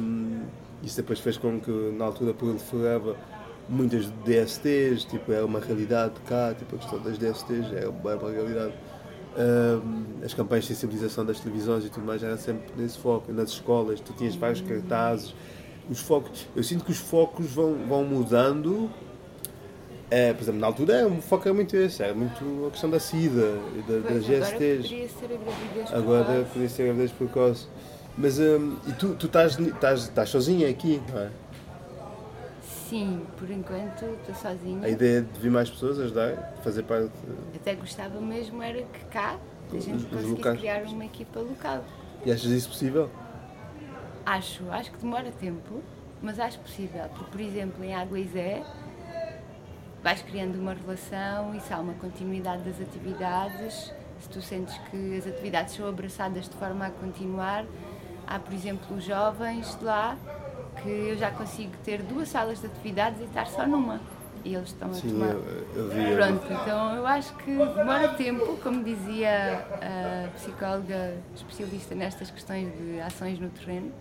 [SPEAKER 1] Um, isso depois fez com que na altura proliferava muitas DSTs, tipo, era uma realidade cá, tipo, a questão das DSTs era uma realidade. Um, as campanhas de sensibilização das televisões e tudo mais era sempre nesse foco, nas escolas, tu tinhas vários cartazes os focos. Eu sinto que os focos vão, vão mudando. É, por exemplo, na altura o foco era muito esse, era muito a questão da SIDA, da,
[SPEAKER 2] Pois,
[SPEAKER 1] das GSTs.
[SPEAKER 2] Agora poderia ser a gravidez
[SPEAKER 1] Agora
[SPEAKER 2] precoce.
[SPEAKER 1] podia ser a gravidez precoce. Mas hum, e tu, tu estás, estás, estás sozinha aqui, não é?
[SPEAKER 2] Sim, por enquanto estou sozinha.
[SPEAKER 1] A ideia de vir mais pessoas ajudar, fazer parte.
[SPEAKER 2] Até gostava mesmo era que cá a gente conseguisse
[SPEAKER 1] locais.
[SPEAKER 2] criar uma equipa local.
[SPEAKER 1] E achas isso possível?
[SPEAKER 2] Acho, acho que demora tempo, mas acho possível. Porque, por exemplo, em Água Zé, vais criando uma relação e se há uma continuidade das atividades, se tu sentes que as atividades são abraçadas de forma a continuar, há, por exemplo, os jovens de lá que eu já consigo ter duas salas de atividades e estar só numa. E eles estão a
[SPEAKER 1] Sim,
[SPEAKER 2] tomar.
[SPEAKER 1] eu, eu vi.
[SPEAKER 2] Pronto, então eu acho que demora tempo, como dizia a psicóloga especialista nestas questões de ações no terreno,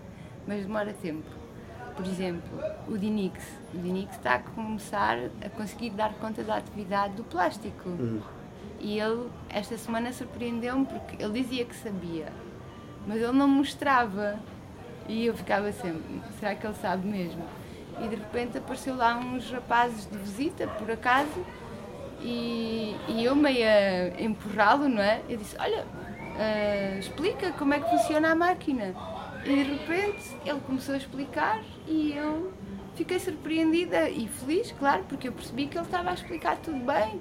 [SPEAKER 2] mas demora tempo. Por exemplo, o Dinix. O Dinix está a começar a conseguir dar conta da atividade do plástico. E ele, esta semana, surpreendeu-me porque ele dizia que sabia, mas ele não mostrava. E eu ficava sempre, será que ele sabe mesmo? E de repente apareceu lá uns rapazes de visita, por acaso, e, e eu meio a empurrá-lo, não é? Eu disse, olha, ah, explica como é que funciona a máquina. E de repente ele começou a explicar e eu fiquei surpreendida e feliz, claro, porque eu percebi que ele estava a explicar tudo bem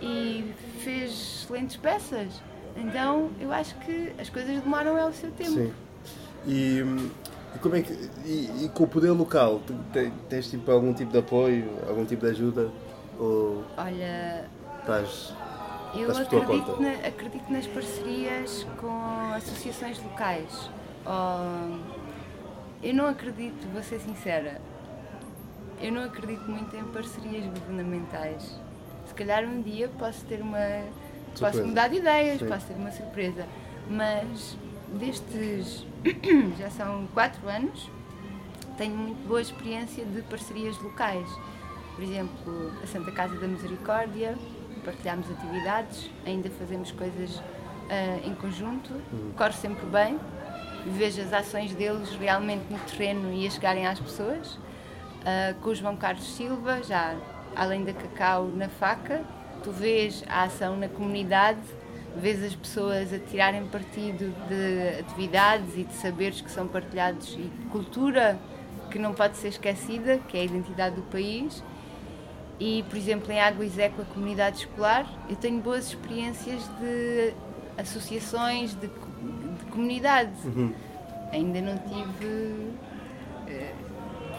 [SPEAKER 2] e fez excelentes peças. Então eu acho que as coisas demoram é o seu tempo.
[SPEAKER 1] Sim. E, e como é que. E, e com o poder local, tu te- tens tipo algum tipo de apoio, algum tipo de ajuda? Ou
[SPEAKER 2] Olha,
[SPEAKER 1] estás.
[SPEAKER 2] Eu
[SPEAKER 1] Estás
[SPEAKER 2] acredito,
[SPEAKER 1] conta.
[SPEAKER 2] na- acredito nas parcerias com associações locais. Ou- eu não acredito, vou ser sincera, eu não acredito muito em parcerias governamentais. Se calhar um dia posso ter uma.
[SPEAKER 1] Surpresa.
[SPEAKER 2] Posso mudar de ideias,
[SPEAKER 1] Sim.
[SPEAKER 2] posso ter uma surpresa. Mas destes já são quatro anos, tenho muito boa experiência de parcerias locais. Por exemplo, a Santa Casa da Misericórdia, partilhamos atividades, ainda fazemos coisas ah, em conjunto, corre sempre bem, vejo as ações deles realmente no terreno e a chegarem às pessoas. Ah, com o João Carlos Silva, já além da Cacau na faca, tu vês a ação na comunidade, vês as pessoas a tirarem partido de atividades e de saberes que são partilhados e cultura que não pode ser esquecida, que é a identidade do país. E, por exemplo, em Água Zé com a comunidade escolar, eu tenho boas experiências de associações, de, de comunidade. Ainda não tive. eh,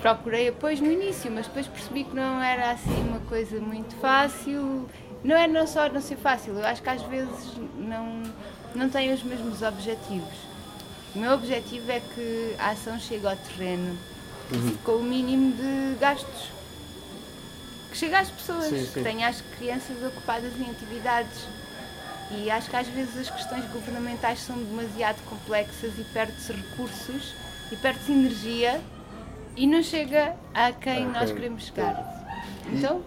[SPEAKER 2] procurei apoio no início, mas depois percebi que não era assim uma coisa muito fácil. Não é não só não ser fácil, eu acho que às vezes não, não tem os mesmos objetivos. O meu objetivo é que a ação chegue ao terreno com o mínimo de gastos. Que chegue às pessoas,
[SPEAKER 1] Sim, sim.
[SPEAKER 2] que tenha as crianças ocupadas em atividades. E acho que às vezes as questões governamentais são demasiado complexas e perde-se recursos e perde-se energia e não chega a quem
[SPEAKER 1] A
[SPEAKER 2] nós queremos chegar. Então,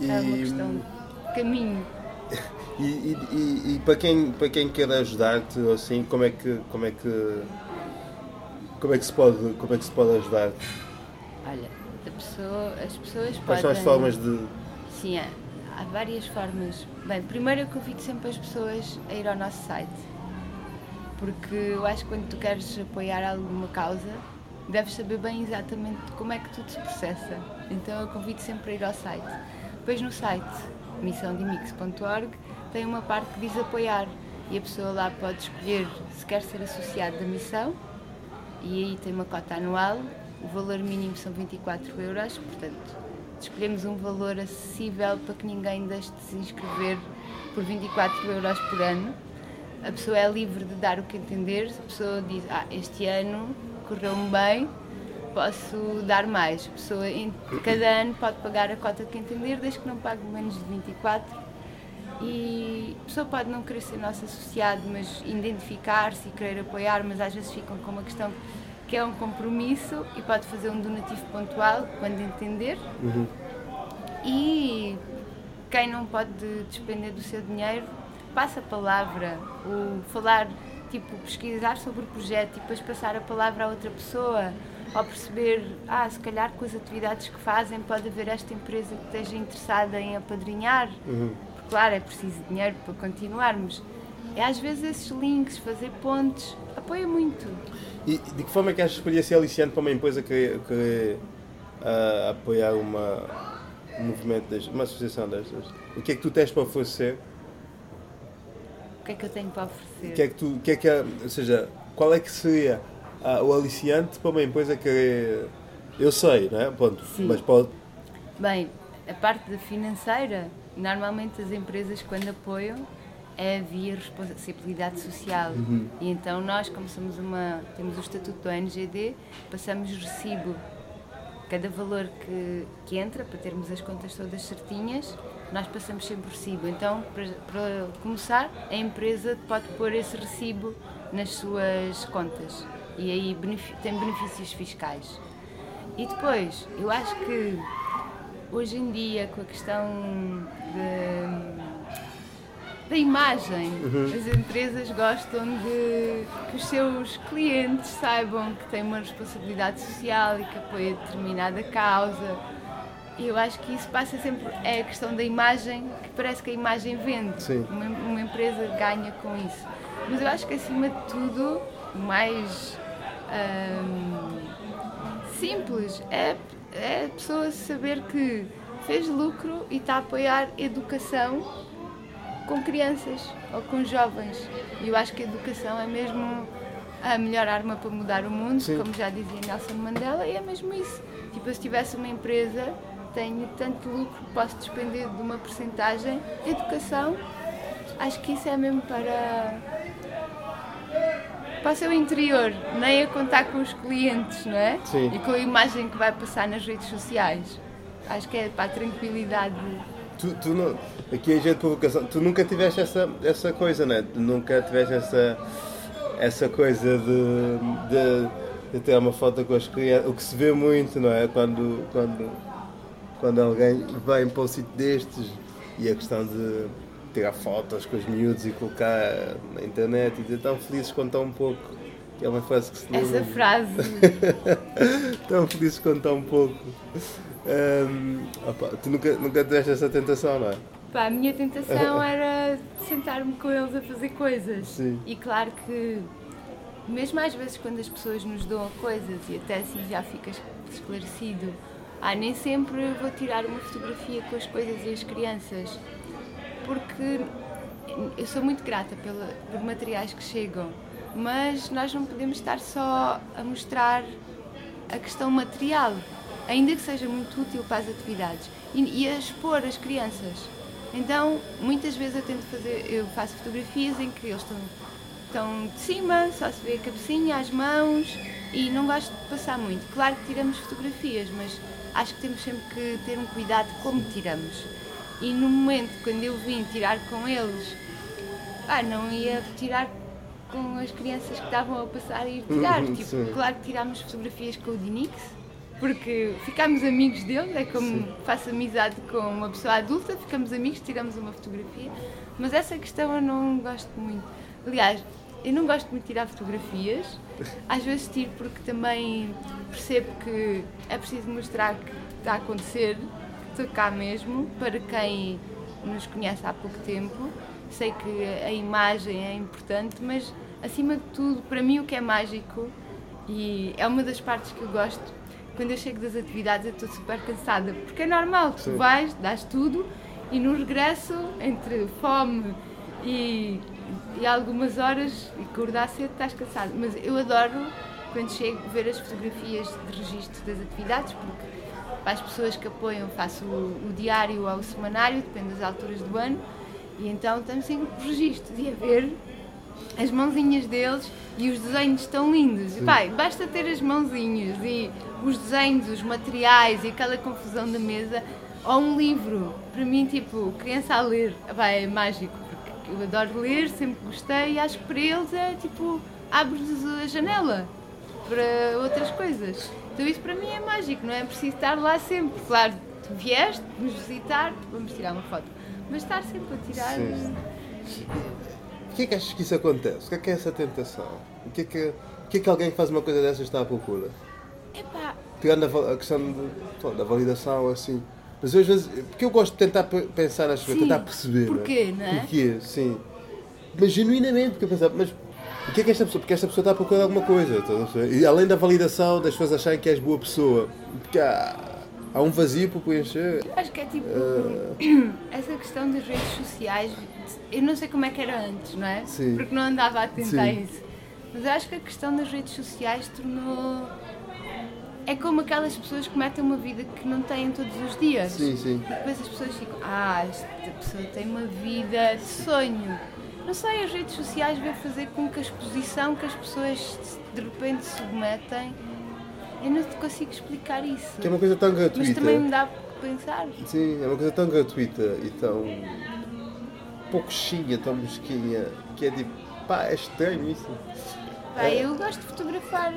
[SPEAKER 1] E,
[SPEAKER 2] é uma questão caminho.
[SPEAKER 1] e, e, e- e para, quem, para quem quer ajudar-te, assim, como é que. Como é que como é que se pode, como é que se pode ajudar?
[SPEAKER 2] Olha, a pessoa, as pessoas
[SPEAKER 1] Quais são as
[SPEAKER 2] podem-
[SPEAKER 1] formas de.
[SPEAKER 2] Sim, há, há várias formas. Bem, primeiro eu convido sempre as pessoas a ir ao nosso site. Porque eu acho que quando tu queres apoiar alguma causa, deves saber bem exatamente como é que tudo se processa. Então eu convido sempre a ir ao site. Depois no site, missãodemix.org, tem uma parte que diz apoiar. E a pessoa lá pode escolher se quer ser associado da missão e aí tem uma cota anual, o valor mínimo são 24 euros, portanto, escolhemos um valor acessível para que ninguém deixe de se inscrever por 24 euros por ano. A pessoa é livre de dar o que entender, a pessoa diz, ah, este ano correu-me bem, posso dar mais. A pessoa, cada ano, pode pagar a cota que entender, desde que não pague menos de 24 e a pessoa pode não querer ser nosso associado, mas identificar-se e querer apoiar, mas às vezes ficam com uma questão que é um compromisso e pode fazer um donativo pontual quando entender. E quem não pode despender do seu dinheiro, passa a palavra, o falar tipo, pesquisar sobre o projeto e depois passar a palavra a outra pessoa, ou perceber, ah, se calhar com as atividades que fazem pode haver esta empresa que esteja interessada em apadrinhar,
[SPEAKER 1] Uhum.
[SPEAKER 2] porque, claro, é preciso dinheiro para continuarmos. É às vezes esses links, fazer pontes, apoia muito.
[SPEAKER 1] E de que forma é que achas que poderia ser aliciante para uma empresa que, que ah, apoiar uma, um movimento, destes, uma associação destas? O que é que tu tens para oferecer?
[SPEAKER 2] O que é que eu tenho para oferecer?
[SPEAKER 1] O que é que tu, o que é que, ou seja, qual é que seria ah, o aliciante para uma empresa que eu sei, não é? Pronto,
[SPEAKER 2] Sim.
[SPEAKER 1] mas pode,
[SPEAKER 2] Bem, a parte financeira, normalmente as empresas quando apoiam é via responsabilidade social. E então nós, como somos uma, temos o estatuto do ONGD, passamos recibo. Cada valor que, que entra, para termos as contas todas certinhas, nós passamos sempre recibo. Então, para, para começar, a empresa pode pôr esse recibo nas suas contas. E aí tem benefícios fiscais. E depois, eu acho que hoje em dia, com a questão de- da imagem, as empresas gostam de que os seus clientes saibam que têm uma responsabilidade social e que apoia determinada causa. E eu acho que isso passa sempre. É a questão da imagem, que parece que a imagem vende.
[SPEAKER 1] Sim.
[SPEAKER 2] Uma, uma empresa ganha com isso. Mas eu acho que acima de tudo, o mais. Hum, simples. É, é a pessoa saber que fez lucro e está a apoiar educação com crianças ou com jovens. E eu acho que a educação é mesmo a melhor arma para mudar o mundo,
[SPEAKER 1] Sim.
[SPEAKER 2] como já dizia Nelson Mandela, e é mesmo isso. Tipo, se tivesse uma empresa, tenho tanto lucro, posso despender de uma porcentagem. Educação, acho que isso é mesmo para para o interior, nem a contar com os clientes, não é?
[SPEAKER 1] Sim.
[SPEAKER 2] E com a imagem que vai passar nas redes sociais. Acho que é para a tranquilidade.
[SPEAKER 1] Tu, tu não, aqui é jeito de provocação. Tu nunca tiveste essa, essa coisa, né? Tu nunca tiveste essa, essa coisa de, de, de ter uma foto com as crianças. O que se vê muito, não é? Quando, quando, quando alguém vai para um sítio destes e a questão de tirar fotos com os miúdos e colocar na internet e dizer tão felizes estão um pouco. Que é uma frase que se
[SPEAKER 2] Essa
[SPEAKER 1] lembra.
[SPEAKER 2] frase,
[SPEAKER 1] Tão felizes estão um pouco. Hum, opa, tu nunca, nunca tiveste essa tentação, não é?
[SPEAKER 2] pá, a minha tentação era sentar-me com eles a fazer coisas.
[SPEAKER 1] Sim.
[SPEAKER 2] E claro que, mesmo às vezes quando as pessoas nos dão coisas e até assim já fica esclarecido, ah, nem sempre vou tirar uma fotografia com as coisas e as crianças. Porque eu sou muito grata pela, por materiais que chegam, mas nós não podemos estar só a mostrar a questão material, ainda que seja muito útil para as atividades, e, e a expor as crianças. Então, muitas vezes eu tento fazer, eu faço fotografias em que eles estão, estão de cima, só se vê a cabecinha, as mãos, e não gosto de passar muito. Claro que tiramos fotografias, mas acho que temos sempre que ter um cuidado como tiramos. E no momento quando eu vim tirar com eles, ah, não ia tirar com as crianças que estavam a passar a ir tirar.
[SPEAKER 1] Uhum,
[SPEAKER 2] tipo,
[SPEAKER 1] sim.
[SPEAKER 2] claro que tirámos fotografias com o Dinix, porque ficámos amigos dele, é como faço amizade com uma pessoa adulta, ficamos amigos, tiramos uma fotografia, mas essa questão eu não gosto muito. Aliás, eu não gosto muito de tirar fotografias, às vezes tiro porque também percebo que é preciso mostrar que está a acontecer, estou cá mesmo, para quem nos conhece há pouco tempo. Sei que a imagem é importante, mas acima de tudo, para mim o que é mágico, e é uma das partes que eu gosto, quando eu chego das atividades eu estou super cansada, porque é normal, tu
[SPEAKER 1] Sim.
[SPEAKER 2] vais, dás tudo e no regresso, entre fome e, e algumas horas e acordar cedo, estás cansado. Mas eu adoro, quando chego, ver as fotografias de registro das atividades, porque para as pessoas que apoiam faço o, o diário ou o semanário, depende das alturas do ano, e então estamos sempre registros e a ver as mãozinhas deles e os desenhos tão lindos. E, Pai, basta ter as mãozinhas e os desenhos, os materiais e aquela confusão da mesa. Ou um livro, para mim, tipo, criança a ler, Pai, é mágico, porque eu adoro ler, sempre gostei e acho que para eles é tipo, abres a janela para outras coisas. Então isso para mim é mágico, não é preciso estar lá sempre. Claro, tu vieste nos visitar, vamos tirar uma foto. Mas estar sempre a tirar.
[SPEAKER 1] Sim. que é que achas que isso acontece? O que é que é essa tentação? O que é que, o que, é que alguém que faz uma coisa dessas está à procura?
[SPEAKER 2] Epá,
[SPEAKER 1] Tirando a, a questão de- da validação, assim. Mas eu, às vezes, porque eu gosto de tentar pe- pensar nas coisas, tentar perceber.
[SPEAKER 2] Porquê, não é?
[SPEAKER 1] Porquê, sim. Mas genuinamente, porque eu pensava, mas o que é que esta pessoa. Porque esta pessoa está à procura de alguma coisa. a? E além da validação das pessoas acharem que és boa pessoa, porque há, há um vazio para preencher.
[SPEAKER 2] acho que é tipo.
[SPEAKER 1] Ah.
[SPEAKER 2] essa questão das redes sociais. Eu não sei como é que era antes, não é?
[SPEAKER 1] Sim.
[SPEAKER 2] Porque não andava a tentar isso. Mas eu acho que a questão das redes sociais tornou. É como aquelas pessoas que metem uma vida que não têm todos os dias.
[SPEAKER 1] Sim, sim.
[SPEAKER 2] E depois as pessoas ficam, ah, esta pessoa tem uma vida de sonho. Não sei, as redes sociais vêm fazer com que a exposição que as pessoas de repente submetem, eu não te consigo explicar isso.
[SPEAKER 1] Que é uma coisa tão
[SPEAKER 2] Mas
[SPEAKER 1] gratuita.
[SPEAKER 2] também me dá que pensar.
[SPEAKER 1] Sim, é uma coisa tão gratuita e tão pouquinha, tão mesquinha, que é tipo, pá, é estranho isso.
[SPEAKER 2] Pá, eu gosto de fotografar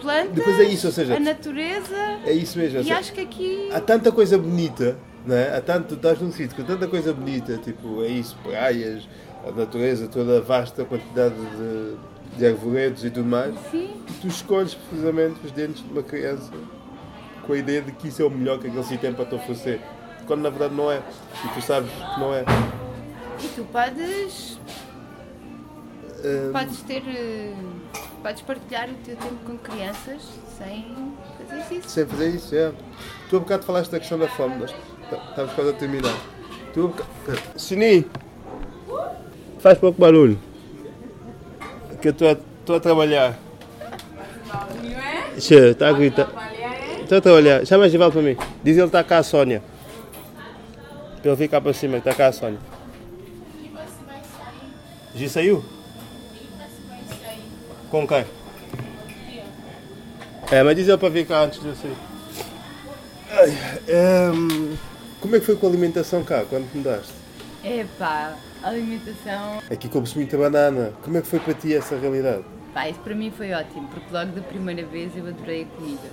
[SPEAKER 2] plantas,
[SPEAKER 1] Depois é isso, ou seja,
[SPEAKER 2] a natureza
[SPEAKER 1] É isso mesmo.
[SPEAKER 2] e
[SPEAKER 1] seja,
[SPEAKER 2] acho que aqui
[SPEAKER 1] Há tanta coisa bonita, não é? Há tanto, estás num sítio com tanta coisa bonita, tipo, é isso, praias, a natureza, toda a vasta quantidade de, de arvoredos e tudo mais,
[SPEAKER 2] sim,
[SPEAKER 1] tu escolhes precisamente os dentes de uma criança com a ideia de que isso é o melhor que aquele sítio tem para te oferecer. Quando na verdade não é. E tu sabes que não é.
[SPEAKER 2] e tu podes,
[SPEAKER 1] Hum,
[SPEAKER 2] podes ter, eh, podes partilhar o teu tempo com crianças sem fazer isso.
[SPEAKER 1] Sem fazer isso, é. Tu há bocado falaste da questão da fome, mas tá- estamos quase a terminar. Tu. Sininho! Faz pouco barulho. Que eu estou a, estou a trabalhar. Che, está a gritar. Estou a trabalhar. Chama a Gival para mim. Diz ele que está cá a Sónia. Para ele vir cá para cima, que está cá a Sónia. Já saiu? Com quem? É, mas diz ele para vir cá antes de eu sair. Ai, ehm, como é que foi com a alimentação cá, quando te mudaste?
[SPEAKER 2] Epá, alimentação.
[SPEAKER 1] Aqui come-se muita banana. Como é que foi para ti essa realidade?
[SPEAKER 2] Pá, isso para mim foi ótimo, porque logo da primeira vez eu adorei a comida.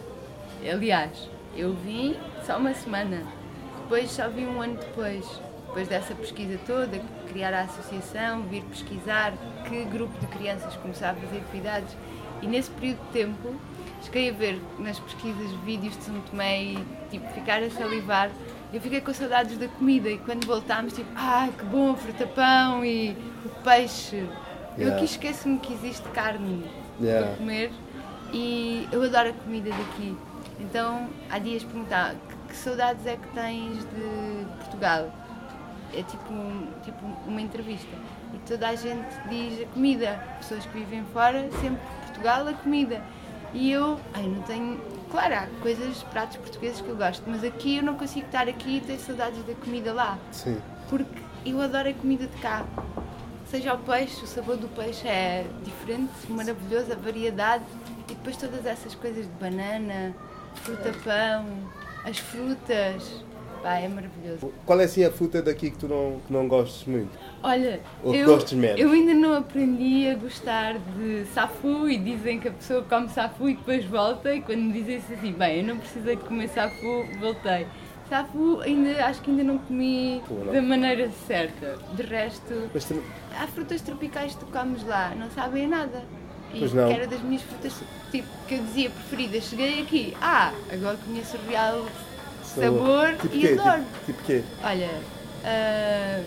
[SPEAKER 2] Aliás, eu vim só uma semana, depois só vim um ano depois. Depois dessa pesquisa toda, criar a associação, vir pesquisar que grupo de crianças começava a fazer atividades. E nesse período de tempo, cheguei a ver nas pesquisas vídeos de São Tomé e tipo, ficar a salivar. Eu fiquei com saudades da comida e quando voltámos, tipo, ai que bom, fruta-pão e o peixe. Eu
[SPEAKER 1] Yeah.
[SPEAKER 2] aqui esqueço-me que existe carne
[SPEAKER 1] Yeah.
[SPEAKER 2] para comer e eu adoro a comida daqui. Então, há dias perguntava que, que saudades é que tens de Portugal? É tipo, um- tipo uma entrevista. E toda a gente diz a comida. Pessoas que vivem fora, sempre Portugal, a comida. E eu, ai, não tenho. Claro, há coisas, pratos portugueses que eu gosto, mas aqui eu não consigo estar aqui e ter saudades da comida lá
[SPEAKER 1] Sim.
[SPEAKER 2] porque eu adoro a comida de cá. Seja o peixe, o sabor do peixe é diferente, maravilhoso, a variedade e depois todas essas coisas de banana, fruta-pão, as frutas, pá, é maravilhoso.
[SPEAKER 1] Qual é assim a fruta daqui que tu não, que não gostes muito?
[SPEAKER 2] Olha,
[SPEAKER 1] Ou que
[SPEAKER 2] eu,
[SPEAKER 1] gostes menos?
[SPEAKER 2] eu ainda não aprendi a gostar de safu e dizem que a pessoa come safu e depois volta e quando me dizem assim, bem, eu não precisei de comer safu, voltei. Safu ainda, acho que ainda não comi da maneira certa. De resto,
[SPEAKER 1] Mas
[SPEAKER 2] há frutas tropicais que tu comes lá, não sabem nada. E
[SPEAKER 1] Pois não.
[SPEAKER 2] que era das minhas frutas tipo, que eu dizia preferidas. Cheguei aqui, ah, agora conheço o real sabor
[SPEAKER 1] tipo
[SPEAKER 2] e
[SPEAKER 1] quê?
[SPEAKER 2] adoro.
[SPEAKER 1] Tipo, tipo quê?
[SPEAKER 2] Olha, ah,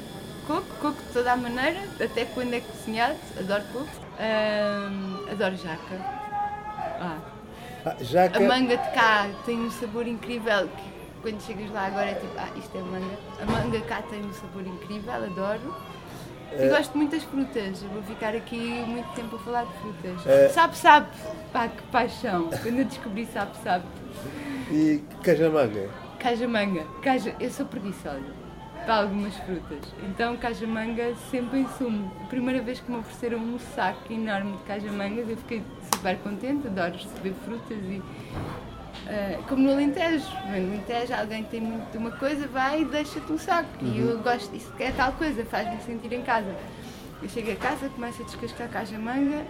[SPEAKER 2] coco, coco de toda a maneira, até quando é cozinhado, adoro coco. Ah, adoro jaca. Ah,
[SPEAKER 1] Ah, jaca.
[SPEAKER 2] a manga de cá tem um sabor incrível que quando chegas lá agora é tipo, ah, isto é manga. A manga cá tem um sabor incrível, adoro. E
[SPEAKER 1] Eh,
[SPEAKER 2] gosto muito das frutas, eu vou ficar aqui muito tempo a falar de frutas.
[SPEAKER 1] Eh,
[SPEAKER 2] Sabe, sabe, pá, que paixão. Quando eu descobri sabe, sabe.
[SPEAKER 1] E cajamanga?
[SPEAKER 2] Caja-manga, caja, eu sou preguiçosa para algumas frutas, então caja-manga sempre em sumo. A primeira vez que me ofereceram um saco enorme de caja-mangas eu fiquei super contente, adoro receber frutas e ah, como no Alentejo, no Alentejo alguém tem muito de uma coisa, vai e deixa-te um saco. E eu gosto, isso é tal coisa, faz-me sentir em casa. Eu chego a casa, começo a descascar caja-manga,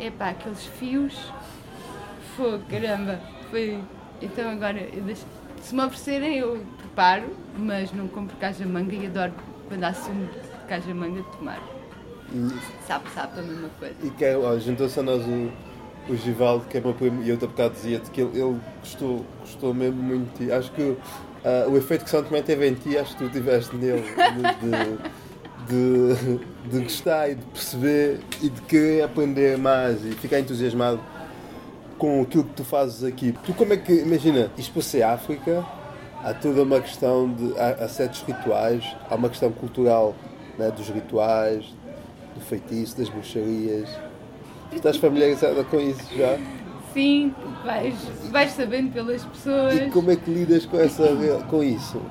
[SPEAKER 2] epá, aqueles fios, fogo, caramba, foi... Então agora, eu deixo- se me oferecerem eu preparo, mas não compro caja-manga e adoro há sumo de caja-manga de tomar. Sabe, sabe a mesma coisa.
[SPEAKER 1] E que é, olha, juntou-se a nós o, o Givaldo, que é meu primo, e eu, há bocado dizia-te que ele, ele gostou, gostou mesmo muito de ti. Acho que uh, o efeito que São Tomé teve em ti, acho que tu tiveste nele. De, de, de, de gostar e de perceber e de querer aprender mais e ficar entusiasmado com aquilo que tu fazes aqui. Tu como é que, imagina, isto para ser África, há toda uma questão de, há, há certos rituais, há uma questão cultural né, dos rituais, do feitiço, das bruxarias. Estás familiarizada com isso já?
[SPEAKER 2] Sim, vais, vais sabendo pelas pessoas.
[SPEAKER 1] E como é que lidas com, essa, com isso?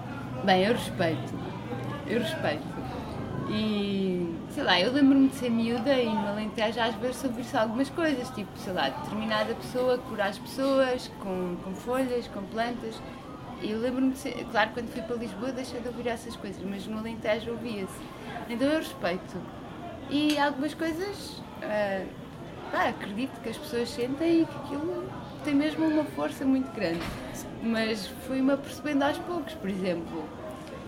[SPEAKER 2] Bem, eu respeito. Eu respeito. E, sei lá, eu lembro-me de ser miúda e no Alentejo às vezes sobre algumas coisas, tipo, sei lá, determinada pessoa curar as pessoas com, com folhas, com plantas. Eu lembro-me de ser, claro, quando fui para Lisboa deixei de ouvir essas coisas, mas no Alentejo ouvia-se. Então eu respeito. E algumas coisas, pá, acredito que as pessoas sentem e que aquilo tem mesmo uma força muito grande. Mas fui-me apercebendo aos poucos, por exemplo,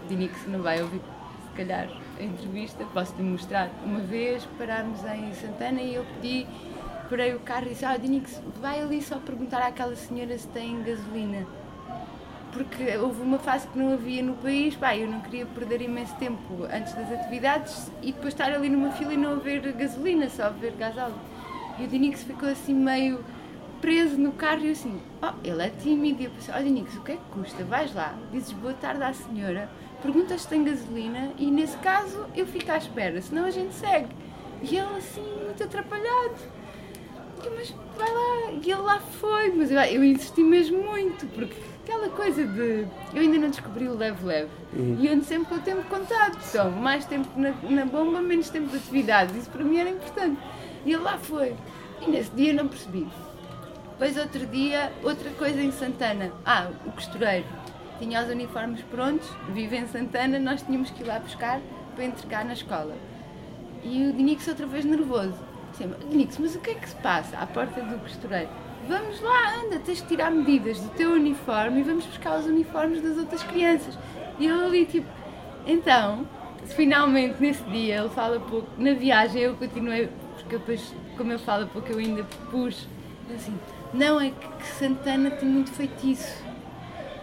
[SPEAKER 2] Dini que se não vai ouvir, se calhar, a entrevista, posso-lhe mostrar. Uma vez parámos em Santana e eu pedi, parei o carro e disse, ah, Dinix, vai ali só perguntar àquela senhora se tem gasolina. Porque houve uma fase que não havia no país, pá, eu não queria perder imenso tempo antes das atividades e depois estar ali numa fila e não haver gasolina, só haver gasóleo. E o Dinix ficou assim meio preso no carro e eu assim, oh, ele é tímido. E eu pensei, olha Dinix, o que é que custa? Vais lá, dizes boa tarde à senhora, perguntas se tem gasolina e nesse caso eu fico à espera, senão a gente segue. E ele assim, muito atrapalhado. Mas vai lá, e ele lá foi, mas eu, eu insisti mesmo muito, porque aquela coisa de. Eu ainda não descobri o leve-leve. Uhum. E ando sempre com o tempo contado. Então, mais tempo na, na bomba, menos tempo de atividades. Isso para mim era importante. E ele lá foi. E nesse dia não percebi. Depois, outro dia, outra coisa em Santana. Ah, o costureiro. Tinha os uniformes prontos, vive em Santana, nós tínhamos que ir lá buscar para entregar na escola. E o Dinix outra vez nervoso. Dinix, mas o que é que se passa à porta do costureiro? vamos lá, anda, tens de tirar medidas do teu uniforme e vamos buscar os uniformes das outras crianças. E ele ali, tipo, então, finalmente nesse dia, ele fala pouco, na viagem eu continuei, porque depois, como eu falo pouco, eu ainda pus, assim, não, é que Santana tem muito feitiço.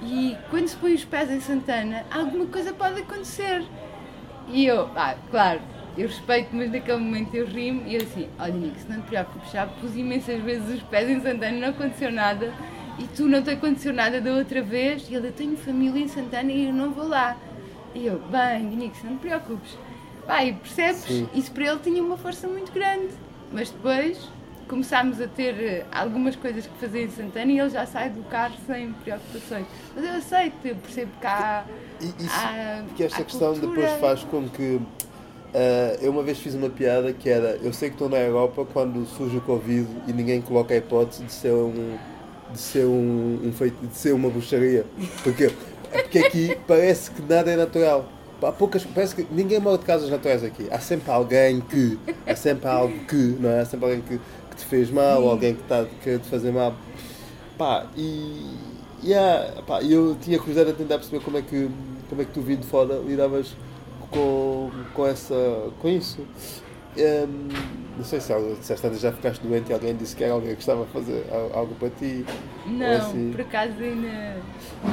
[SPEAKER 2] E quando se põe os pés em Santana, alguma coisa pode acontecer. E eu, ah, claro, eu respeito, mas naquele momento eu rimo e eu assim, olha Nico, não te preocupes, já pus imensas vezes os pés em Santana não aconteceu nada e tu não te aconteceu nada da outra vez e ele, eu tenho família em Santana e eu não vou lá. E eu, bem, Nico, não te preocupes. Vai, percebes? Sim. Isso para ele tinha uma força muito grande. Mas depois começámos a ter eh, algumas coisas que fazer em Santana e ele já sai do carro sem preocupações. Mas eu aceito, eu percebo que há.
[SPEAKER 1] E isso, há, que esta questão cultura... depois faz com que Uh, eu uma vez fiz uma piada que era eu sei que estou na Europa quando surge o Covid e ninguém coloca a hipótese de ser um de ser um, um feito de ser uma bruxaria porque porque aqui parece que nada é natural há poucas parece que ninguém morre de causas naturais aqui há sempre alguém que há sempre algo que não é há sempre alguém que te fez mal ou alguém que está querer te fazer mal pá e yeah, pá, eu tinha curiosidade a tentar perceber como é que como é que tu vindo de fora lidavas com, com, essa, com isso. Um, não sei se, se esta já ficaste doente e alguém disse que era alguém que estava a fazer algo para ti.
[SPEAKER 2] Não, assim. por acaso ainda.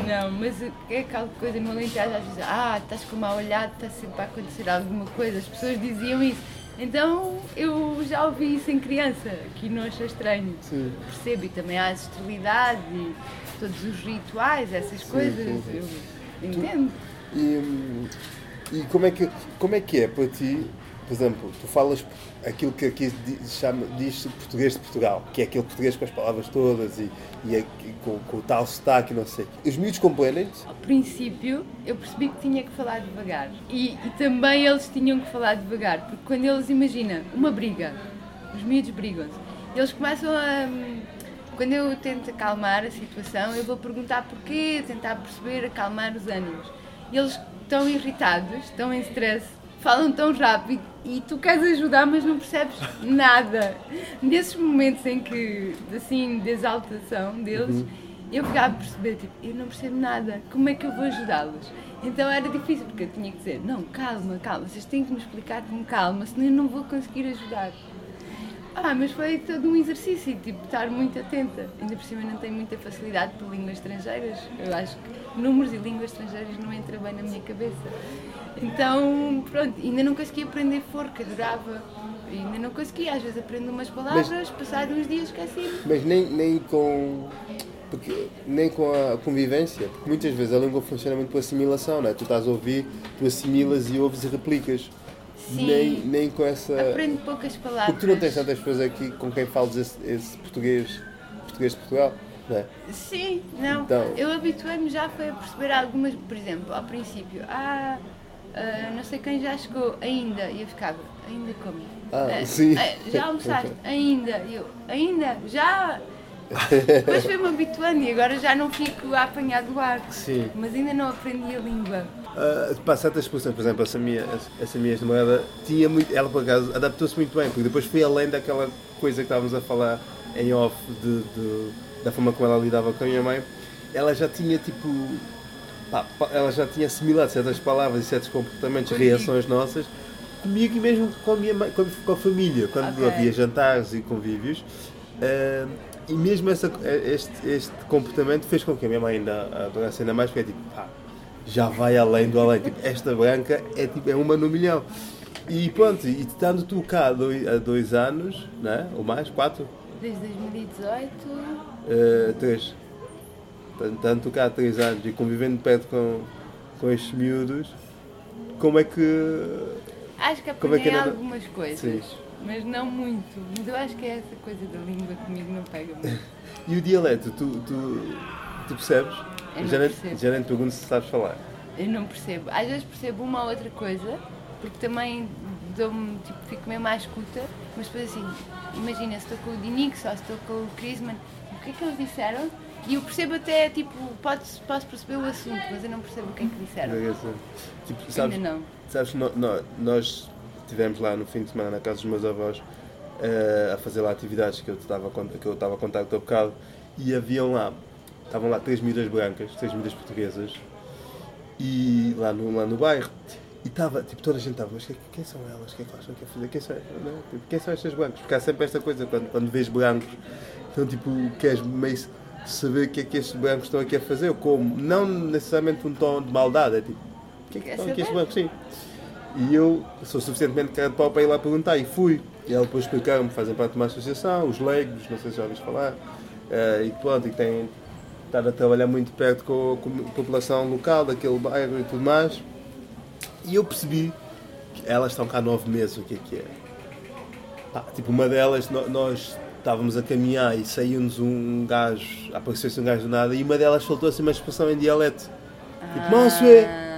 [SPEAKER 2] Não, mas é aquela coisa no Alentejo às vezes, ah, estás com mal olhado, está sempre a acontecer alguma coisa. As pessoas diziam isso. Então eu já ouvi isso em criança, que não achei estranho. Sim. Percebo, e também há as esterilidades e todos os rituais, essas sim, coisas. Sim, eu entendo.
[SPEAKER 1] Tu, e, e como é que, como é, que é para ti, por exemplo, tu falas aquilo que aqui chama, diz português de Portugal, que é aquele português com as palavras todas e, e, com, com, o tal sotaque não sei. Os miúdos compreendem-te?
[SPEAKER 2] Ao princípio, eu percebi que tinha que falar devagar. E, e também eles tinham que falar devagar, porque quando eles, imagina, uma briga, os miúdos brigam-se, eles começam a quando eu tento acalmar a situação, eu vou perguntar porquê, tentar perceber, acalmar os ânimos. E eles tão irritados, estão em stress, falam tão rápido e tu queres ajudar, mas não percebes nada. Nesses momentos em que, assim, de exaltação deles, uhum. eu ficava a perceber, tipo, eu não percebo nada, como é que eu vou ajudá-los? Então era difícil, porque eu tinha que dizer, não, calma, calma, vocês têm que me explicar com calma, senão eu não vou conseguir ajudar. Ah, mas foi todo um exercício, tipo, estar muito atenta. Ainda por cima não tenho muita facilidade por línguas estrangeiras. Eu acho que números e línguas estrangeiras não entra bem na minha cabeça. Então, pronto, ainda não consegui aprender forca, adorava. Ainda não consegui, às vezes aprendo umas palavras, mas, passado uns dias esqueci.
[SPEAKER 1] Mas nem, nem com. Porque, nem com a convivência, porque muitas vezes a língua funciona muito por assimilação, não é? Tu estás a ouvir, tu assimilas e ouves e replicas.
[SPEAKER 2] Sim.
[SPEAKER 1] Nem, nem com essa.
[SPEAKER 2] Aprendo poucas palavras.
[SPEAKER 1] Porque tu não tens tantas pessoas aqui com quem falas esse, esse português, português de Portugal, não é?
[SPEAKER 2] Sim, não.
[SPEAKER 1] Então-
[SPEAKER 2] Eu habituei-me já foi a perceber algumas, por exemplo, ao princípio, ah, ah, não sei quem já chegou ainda, e eu ficava, ainda como?
[SPEAKER 1] Ah, sim.
[SPEAKER 2] já almoçaste? Ainda. E eu, ainda? Já? Depois fui-me habituando e agora já não fico a apanhar do ar.
[SPEAKER 1] Sim.
[SPEAKER 2] Mas ainda não aprendi a língua.
[SPEAKER 1] Uh, para certas expressões, por exemplo, essa minha, essa minha ex-namorada tinha muito, ela por acaso adaptou-se muito bem, porque depois foi além daquela coisa que estávamos a falar em off de, de- da forma como ela lidava com a minha mãe, ela já tinha tipo, pá, ela já tinha assimilado certas palavras e certos comportamentos,
[SPEAKER 2] Comigo.
[SPEAKER 1] reações nossas, comigo e mesmo com a minha mãe, com, com a família, quando
[SPEAKER 2] Ok.
[SPEAKER 1] havia jantares e convívios. Uh, e mesmo essa, este, este comportamento fez com que a minha mãe ainda adorasse ainda mais, porque é tipo, pá, já vai além do além. Tipo, esta branca é, tipo, é uma no milhão. E pronto, e estando tu cá há dois, há dois anos, né? ou mais, quatro,
[SPEAKER 2] Desde 2018.
[SPEAKER 1] uh, três, estando tu cá há três anos e convivendo perto com, com estes miúdos, como é que.
[SPEAKER 2] Acho que
[SPEAKER 1] Como é que
[SPEAKER 2] apanhei algumas coisas.
[SPEAKER 1] Sim.
[SPEAKER 2] Mas não muito. Mas eu acho que é essa coisa da língua comigo não pega muito.
[SPEAKER 1] E o dialeto, tu, tu, tu percebes?
[SPEAKER 2] Eu
[SPEAKER 1] já,
[SPEAKER 2] percebo.
[SPEAKER 1] já nem te pergunto se sabes falar.
[SPEAKER 2] Eu não percebo. Às vezes percebo uma ou outra coisa, porque também dou-me, tipo, fico meio mais escuta, mas depois assim, imagina, se estou com o Dinix ou se estou com o Crisman, o que é que eles disseram? E eu percebo até, tipo, posso, posso perceber o assunto, mas eu não percebo o que é que disseram.
[SPEAKER 1] Tipo, sabes,
[SPEAKER 2] Ainda não.
[SPEAKER 1] Sabes, no- no- nós estivemos lá no fim de semana na casa dos meus avós eh, a fazer lá atividades que eu estava que eu estava a contar há bocado e haviam lá, estavam lá três miúdas brancas, três miúdas portuguesas e lá no, lá no bairro e estava, tipo, toda a gente estava, mas quem, quem são elas? O que é que elas acham que é fazer? Quem são, não é? Tipo, quem são estas brancas? Porque há sempre esta coisa, quando, quando vês brancos, então tipo, queres meio saber o que é que estes brancos estão aqui a fazer, como, não necessariamente um tom de maldade, é tipo, o que é que
[SPEAKER 2] Quer
[SPEAKER 1] estão aqui estes brancos? Sim. E eu sou suficientemente cara de pau para ir lá perguntar e fui. E ela depois explicaram-me, fazem parte de uma associação, os leigos, não sei se já ouviste falar, eh, e pronto, e têm estado a trabalhar muito perto com a, população local daquele bairro e tudo mais. E eu percebi que elas estão cá nove meses, o que é que é? Pá, tipo, uma delas, nós estávamos a caminhar e saiu-nos um gajo, apareceu-se um gajo do nada, e uma delas soltou assim uma expressão em dialeto. Tipo, vê.
[SPEAKER 2] Ah,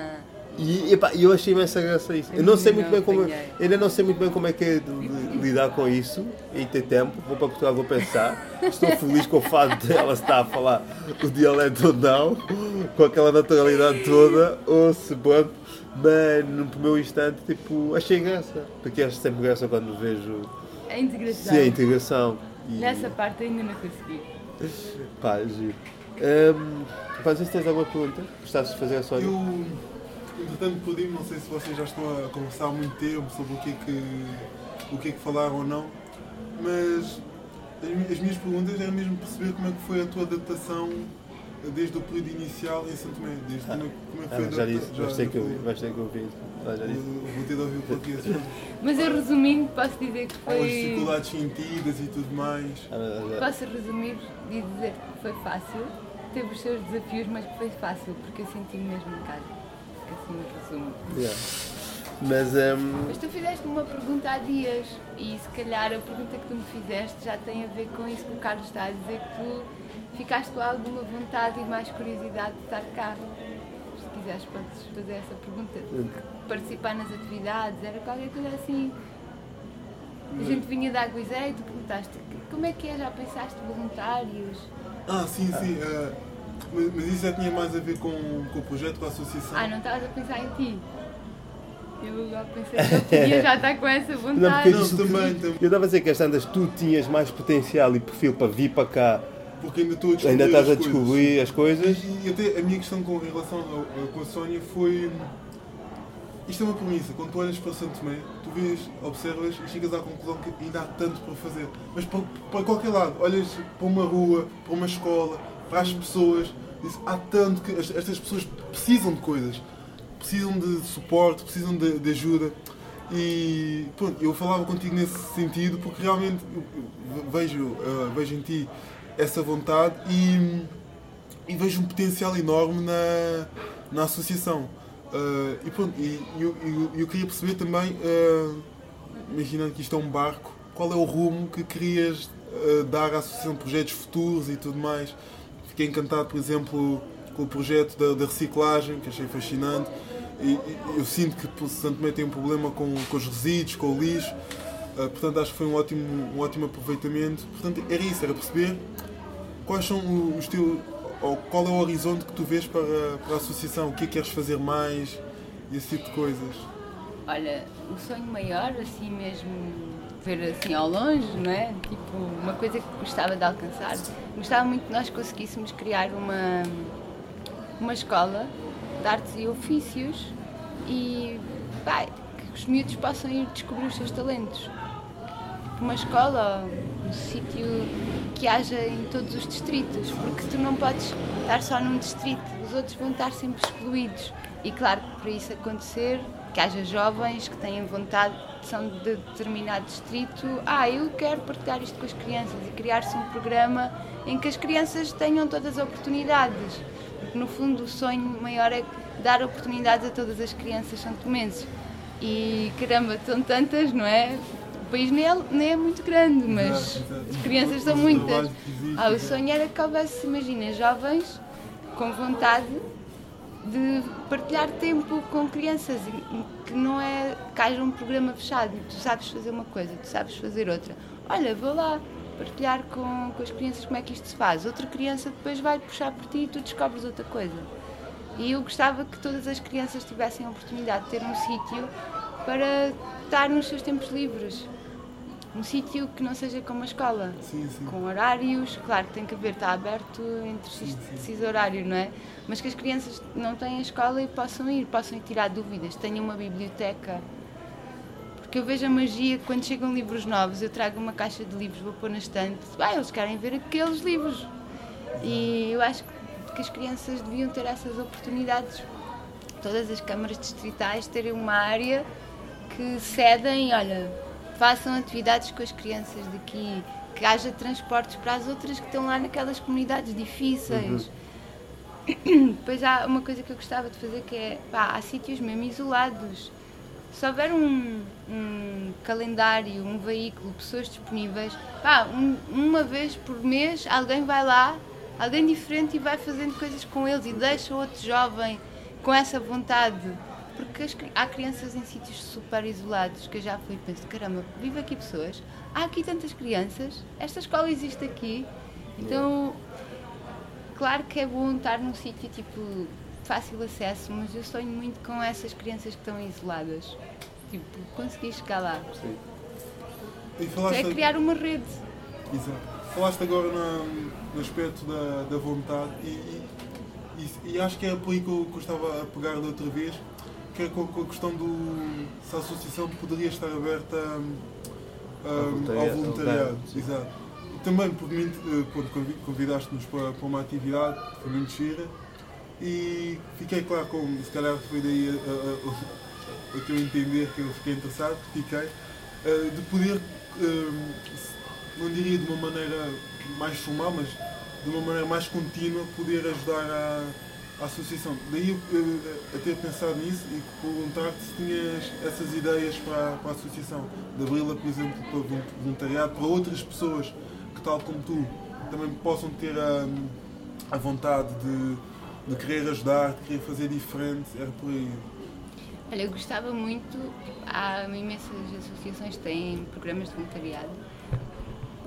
[SPEAKER 1] E epá, eu achei imensa graça isso. Eu não sei muito bem como. ainda não sei muito bem como é que é de, de lidar com isso e ter tempo. Vou para Portugal, vou pensar. Estou feliz com o facto de ela estar a falar o dialeto ou não, com aquela naturalidade toda, ou se pronto. Mas no primeiro instante, tipo, achei graça. Porque acho sempre graça quando vejo
[SPEAKER 2] a integração.
[SPEAKER 1] sim, a integração. E,
[SPEAKER 2] Nessa parte ainda não consegui.
[SPEAKER 1] Pá, giro. Um, se tens alguma pergunta. Gostaste de fazer a sua.
[SPEAKER 3] Eu, entretanto, pude não sei se vocês já estão a conversar há muito tempo sobre o que é que, o que, é que falaram ou não, mas as, mi- as minhas perguntas eram mesmo perceber como é que foi a tua adaptação desde o período inicial em Santo Tomé, desde como, é, como é que
[SPEAKER 1] Ah,
[SPEAKER 3] foi a
[SPEAKER 1] já disse, vais ter que ouvir. Vais ter que ouvir. Ah, já disse.
[SPEAKER 3] Vou vou ter de ouvir o português.
[SPEAKER 2] Mas eu resumindo, posso dizer que
[SPEAKER 3] As
[SPEAKER 2] foi.
[SPEAKER 3] dificuldades sentidas e tudo mais.
[SPEAKER 1] Ah, já-
[SPEAKER 2] Posso resumir e dizer que foi fácil, teve os seus desafios, mas que foi fácil, porque eu senti-me mesmo em casa. Assim resumo.
[SPEAKER 1] Yeah. Mas um,
[SPEAKER 2] Mas tu fizeste-me uma pergunta há dias e se calhar a pergunta que tu me fizeste já tem a ver com isso que o Carlos está a dizer, que tu ficaste com alguma vontade e mais curiosidade de estar cá. Se quiseres podes fazer essa pergunta. Participar nas atividades, era qualquer coisa assim. A gente vinha da Aguizé e tu perguntaste como é que é, já pensaste voluntários?
[SPEAKER 3] Ah, sim, sim. ah, mas, mas isso já tinha mais a ver com, com o projeto, com a associação.
[SPEAKER 2] Ah, não estavas a pensar em ti? Eu já pensei que eu podia já estar com essa
[SPEAKER 1] não,
[SPEAKER 2] vontade.
[SPEAKER 1] porque eu
[SPEAKER 3] Não,
[SPEAKER 1] disse que-
[SPEAKER 3] também, também.
[SPEAKER 1] Eu estava a dizer que as tantas tu tinhas mais potencial e perfil para vir para cá
[SPEAKER 3] Porque ainda estou a descobrir
[SPEAKER 1] Ainda estás
[SPEAKER 3] as
[SPEAKER 1] a descobrir as coisas.
[SPEAKER 3] E, e até a minha questão com em relação ao- com a Sónia foi. Isto é uma premissa, quando tu olhas para Santo Tomé, tu vês, observas e chegas à conclusão que ainda há tanto para fazer. Mas para, para qualquer lado, olhas para uma rua, para uma escola, para as pessoas, há tanto que est- estas pessoas precisam de coisas, precisam de suporte, precisam de, de ajuda. E pronto, eu falava contigo nesse sentido porque realmente vejo, eh, vejo em ti essa vontade e, e vejo um potencial enorme na, na associação. Eh, e pronto, e eu, eu, eu queria perceber também, eh, imaginando que isto é um barco, qual é o rumo que querias dar à associação de projetos futuros e tudo mais. Fiquei encantado, por exemplo, com o projeto da, da reciclagem, que achei fascinante. E, e eu sinto que por Santo Tomé tem um problema com, com os resíduos, com o lixo. Uh, portanto, acho que foi um ótimo, um ótimo aproveitamento. Portanto, era isso, era perceber quais são os teus. Ou qual é o horizonte que tu vês para, para a associação? O que é que queres fazer mais? E esse tipo de coisas.
[SPEAKER 2] Olha, o sonho maior, assim mesmo, ver assim ao longe, não é? Tipo, uma coisa que gostava de alcançar. Gostava muito que nós conseguíssemos criar uma, uma escola de artes e ofícios e pá, que os miúdos possam ir descobrir os seus talentos. Uma escola, um sítio que haja em todos os distritos, porque tu não podes estar só num distrito, os outros vão estar sempre excluídos. E claro que para isso acontecer, que haja jovens que tenham vontade, são de determinado distrito, ah, eu quero partilhar isto com as crianças e criar-se um programa em que as crianças tenham todas as oportunidades. Porque no fundo o sonho maior é dar oportunidades a todas as crianças santomenses. E caramba, são tantas, não é? O país nem é, nem é muito grande, mas
[SPEAKER 3] Exato,
[SPEAKER 2] as crianças são muitas. Ah, o sonho era que houvesse, imagina, jovens com vontade de partilhar tempo com crianças, que não é que haja um programa fechado, tu sabes fazer uma coisa, tu sabes fazer outra. Olha, vou lá partilhar com, com as crianças como é que isto se faz. Outra criança depois vai puxar por ti e tu descobres outra coisa. E eu gostava que todas as crianças tivessem a oportunidade de ter um sítio para estar nos seus tempos livres. Um sítio que não seja como a escola
[SPEAKER 3] Sim, sim.
[SPEAKER 2] com horários, claro que tem que haver, está aberto entre
[SPEAKER 3] Sim, sim.
[SPEAKER 2] X horário, não é? Mas que as crianças não têm a escola e possam ir, possam ir tirar dúvidas, tenham uma biblioteca. Porque eu vejo a magia quando chegam livros novos, eu trago uma caixa de livros, vou pôr na estante, ah, eles querem ver aqueles livros. E eu acho que as crianças deviam ter essas oportunidades. Todas as câmaras distritais terem uma área que cedem, olha, façam atividades com as crianças daqui, que haja transportes para as outras que estão lá naquelas comunidades difíceis. Depois há uma coisa que eu gostava de fazer que é, pá, há sítios mesmo isolados. Se houver um, um calendário, um veículo, pessoas disponíveis, pá, um- uma vez por mês alguém vai lá, alguém diferente e vai fazendo coisas com eles e deixa outro jovem com essa vontade. Porque as há crianças em sítios super isolados que eu já fui e penso, caramba, vive aqui pessoas, há aqui tantas crianças, esta escola existe aqui, então claro que é bom estar num sítio tipo fácil acesso, mas eu sonho muito com essas crianças que estão isoladas. Tipo, conseguir chegar lá.
[SPEAKER 1] Sim.
[SPEAKER 3] E falaste,
[SPEAKER 2] É criar uma rede.
[SPEAKER 3] Exato. Falaste agora na- no aspecto da, da vontade e, e, e- e acho que é por aí que eu, que eu estava a pegar da outra vez, que é com, a questão do se a associação poderia estar aberta hum,
[SPEAKER 1] Ao voluntariado.
[SPEAKER 3] Exato. Também porque me, eh, convidaste-nos para, para uma atividade, foi muito gira, e fiquei claro com, se calhar foi daí a, a- a- o teu entender que eu fiquei interessado, fiquei, eh, de poder, eh, não diria de uma maneira mais formal, mas de uma maneira mais contínua, poder ajudar a, a associação. Daí eu eh, a ter pensado nisso e perguntar-te se tinhas essas ideias para, para a associação, de abri-la, por exemplo, para volun- voluntariado, para outras pessoas que, tal como tu, também possam ter a, a vontade de, de querer ajudar, de querer fazer diferente, era por aí.
[SPEAKER 2] Olha, eu gostava muito, há imensas associações que têm programas de voluntariado,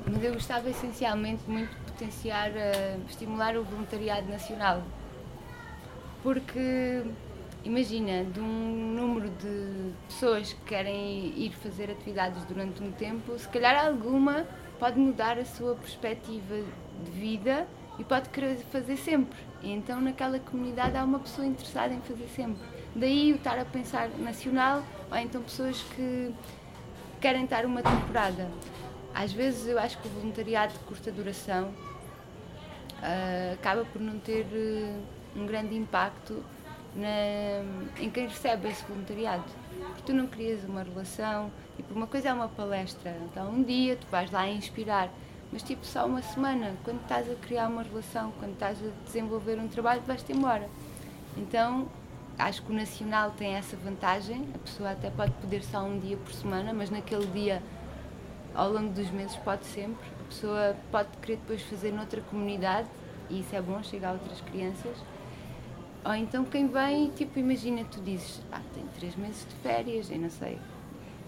[SPEAKER 2] mas eu gostava essencialmente muito de potenciar, eh, estimular o voluntariado nacional. Porque, imagina, de um número de pessoas que querem ir fazer atividades durante um tempo, se calhar alguma pode mudar a sua perspectiva de vida e pode querer fazer sempre. E então naquela comunidade há uma pessoa interessada em fazer sempre. Daí o estar a pensar nacional ou então pessoas que querem estar uma temporada. Às vezes eu acho que o voluntariado de curta duração uh, acaba por não ter uh, um grande impacto na, em quem recebe esse voluntariado. Porque tu não crias uma relação, tipo, uma coisa é uma palestra, então um dia tu vais lá inspirar, mas tipo só uma semana, quando estás a criar uma relação, quando estás a desenvolver um trabalho, vais-te embora. Então acho que o nacional tem essa vantagem, a pessoa até pode poder só um dia por semana, mas naquele dia, ao longo dos meses, pode sempre. A pessoa pode querer depois fazer noutra comunidade, e isso é bom, chegar a outras crianças. Ou então quem vem, tipo, imagina, tu dizes, ah, tenho três meses de férias, eu não sei.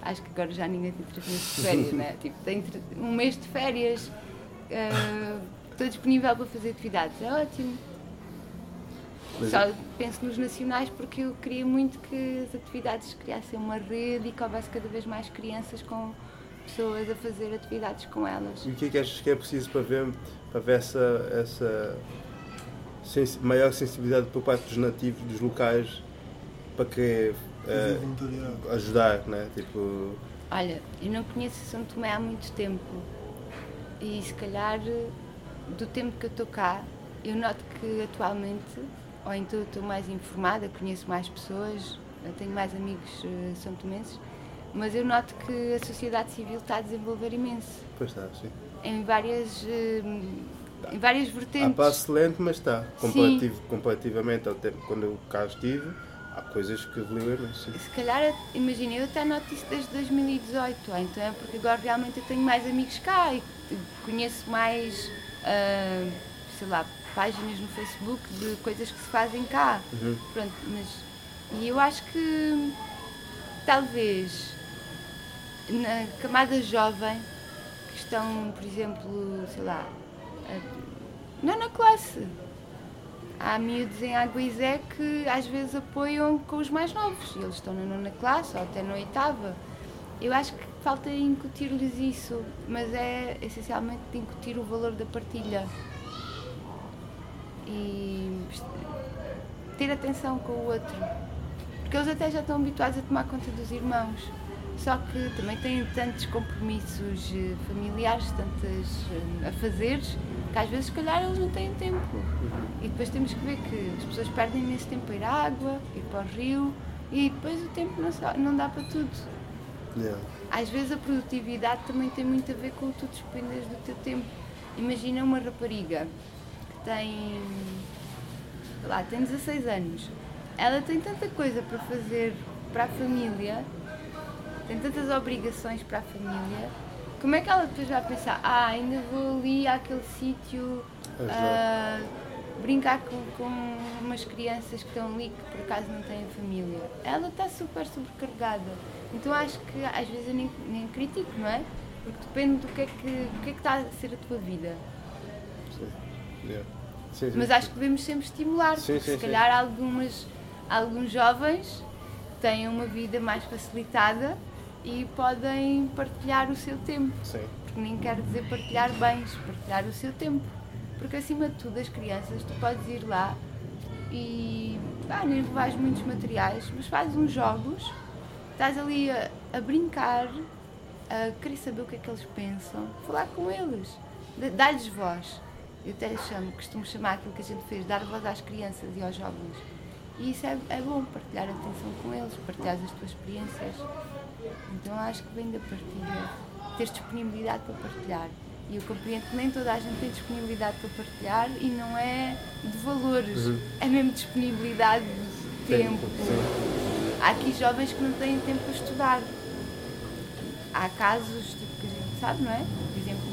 [SPEAKER 2] Acho que agora já ninguém tem três meses de férias, né? Tipo, tem um mês de férias, uh, estou disponível para fazer atividades, é ótimo mas Só penso nos nacionais porque eu queria muito que as atividades criassem uma rede e que houvesse cada vez mais crianças com pessoas a fazer atividades com elas.
[SPEAKER 1] E o que é que achas que é preciso para ver, para ver essa, essa sens maior sensibilidade por parte dos nativos, dos locais, para que uh, ajudar, né? Tipo...
[SPEAKER 2] Olha, eu não conheço São Tomé há muito tempo e se calhar do tempo que eu estou cá, eu noto que atualmente ou então estou mais informada, conheço mais pessoas, tenho mais amigos uh, são tomenses, mas eu noto que a sociedade civil está a desenvolver imenso.
[SPEAKER 1] Pois está, sim.
[SPEAKER 2] Em várias, uh, em várias vertentes.
[SPEAKER 1] A passo lento, mas está. Comparativo, comparativamente ao tempo quando eu cá estive, há coisas que evoluíram.
[SPEAKER 2] Se calhar, imagina, eu até noto isso desde 2018, então é porque agora realmente eu tenho mais amigos cá e conheço mais, uh, sei lá, páginas no Facebook de coisas que se fazem cá. Uhum. Pronto, mas e eu acho que talvez na camada jovem que estão, por exemplo, sei lá, não na classe. Há miúdos em Aguizé que às vezes apoiam com os mais novos. Eles estão na nona classe ou até na oitava. Eu acho que falta incutir-lhes isso, mas é essencialmente incutir o valor da partilha e ter atenção com o outro. Porque eles até já estão habituados a tomar conta dos irmãos. Só que também têm tantos compromissos eh, familiares, tantas eh, a fazeres, que às vezes, se calhar, eles não têm tempo. E depois temos que ver que as pessoas perdem nesse tempo a ir à água, ir para o rio, e depois o tempo não, não dá para tudo. Yeah. Às vezes a produtividade também tem muito a ver com o que tu despendes do teu tempo. Imagina uma rapariga tem. lá, tem 16 anos. Ela tem tanta coisa para fazer para a família, tem tantas obrigações para a família. Como é que ela depois vai pensar, ah, ainda vou ali àquele sítio uh, brincar com, com umas crianças que estão ali que por acaso não têm família? Ela está super sobrecarregada. Então acho que às vezes eu nem, nem critico, não é? Porque depende do que é que, do que, é que está a ser a tua vida. Yeah. Sim, sim, Mas acho que devemos sempre estimular, porque se calhar algumas, alguns jovens têm uma vida mais facilitada e podem partilhar o seu tempo. Porque nem quero dizer partilhar bens, partilhar o seu tempo. Porque acima de tudo as crianças, tu podes ir lá e ah, nem levas muitos materiais, mas fazes uns jogos, estás ali a, a brincar, a querer saber o que é que eles pensam, falar com eles, dá-lhes voz. Eu até chamo, costumo chamar aquilo que a gente fez, dar voz às crianças e aos jovens. E isso é, é bom, partilhar atenção com eles, partilhar as tuas experiências. Então acho que vem da partilha, ter disponibilidade para partilhar. E eu compreendo que nem toda a gente tem disponibilidade para partilhar e não é de valores, uhum. é mesmo disponibilidade de tempo. Há aqui jovens que não têm tempo para estudar. Há casos tipo, que a gente sabe, não é? Por exemplo,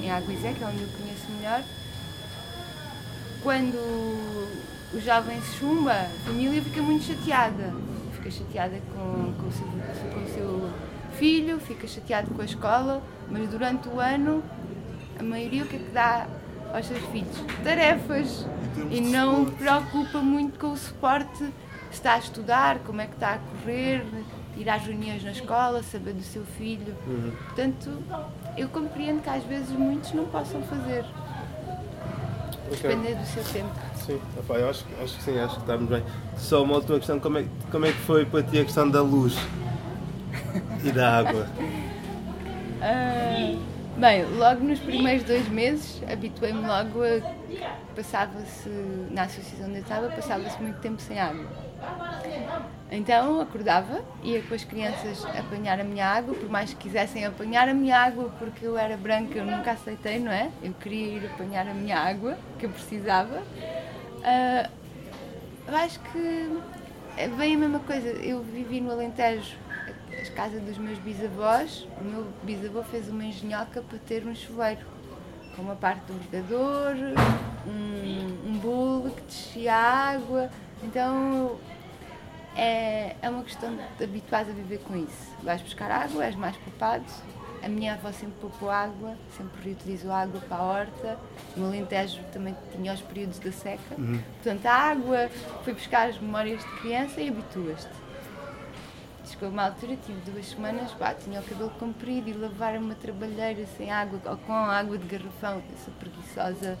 [SPEAKER 2] em Aguizé, que é onde eu conheço melhor, quando o jovem se chumba, a família fica muito chateada. Fica chateada com, com, o seu, com o seu filho, fica chateada com a escola, mas durante o ano a maioria o que é que dá aos seus filhos? Tarefas. E não preocupa muito com o suporte, se está a estudar, como é que está a correr, ir às reuniões na escola, saber do seu filho. Uhum. Portanto, eu compreendo que às vezes muitos não possam fazer
[SPEAKER 1] Ok.
[SPEAKER 2] Depende do seu tempo.
[SPEAKER 1] Sim, eu acho, acho que sim, acho que estamos bem. Só uma última questão, como é, como é que foi para ti a questão da luz e da água?
[SPEAKER 2] Ah, bem, logo nos primeiros dois meses habituei-me logo a passava-se na associação onde eu estava, passava-se muito tempo sem água. Então acordava, ia com as crianças apanhar a minha água, por mais que quisessem apanhar a minha água porque eu era branca, eu nunca aceitei, não é? Eu queria ir apanhar a minha água, que eu precisava. Eu acho que é bem a mesma coisa. Eu vivi no Alentejo, as casas dos meus bisavós. O meu bisavô fez uma engenhoca para ter um chuveiro, com uma parte do regador, um, um bule que descia água. Então é, é uma questão de habituar a viver com isso. Vais buscar água, és mais poupado. A minha avó sempre poupou água, sempre reutilizou água para a horta. No Alentejo também tinha os períodos da seca. Portanto, a água, fui buscar as memórias de criança e habituas-te. Chegou uma altura, tive duas semanas, pá, tinha o cabelo comprido e lavar uma trabalheira sem água ou com água de garrafão, eu sou preguiçosa.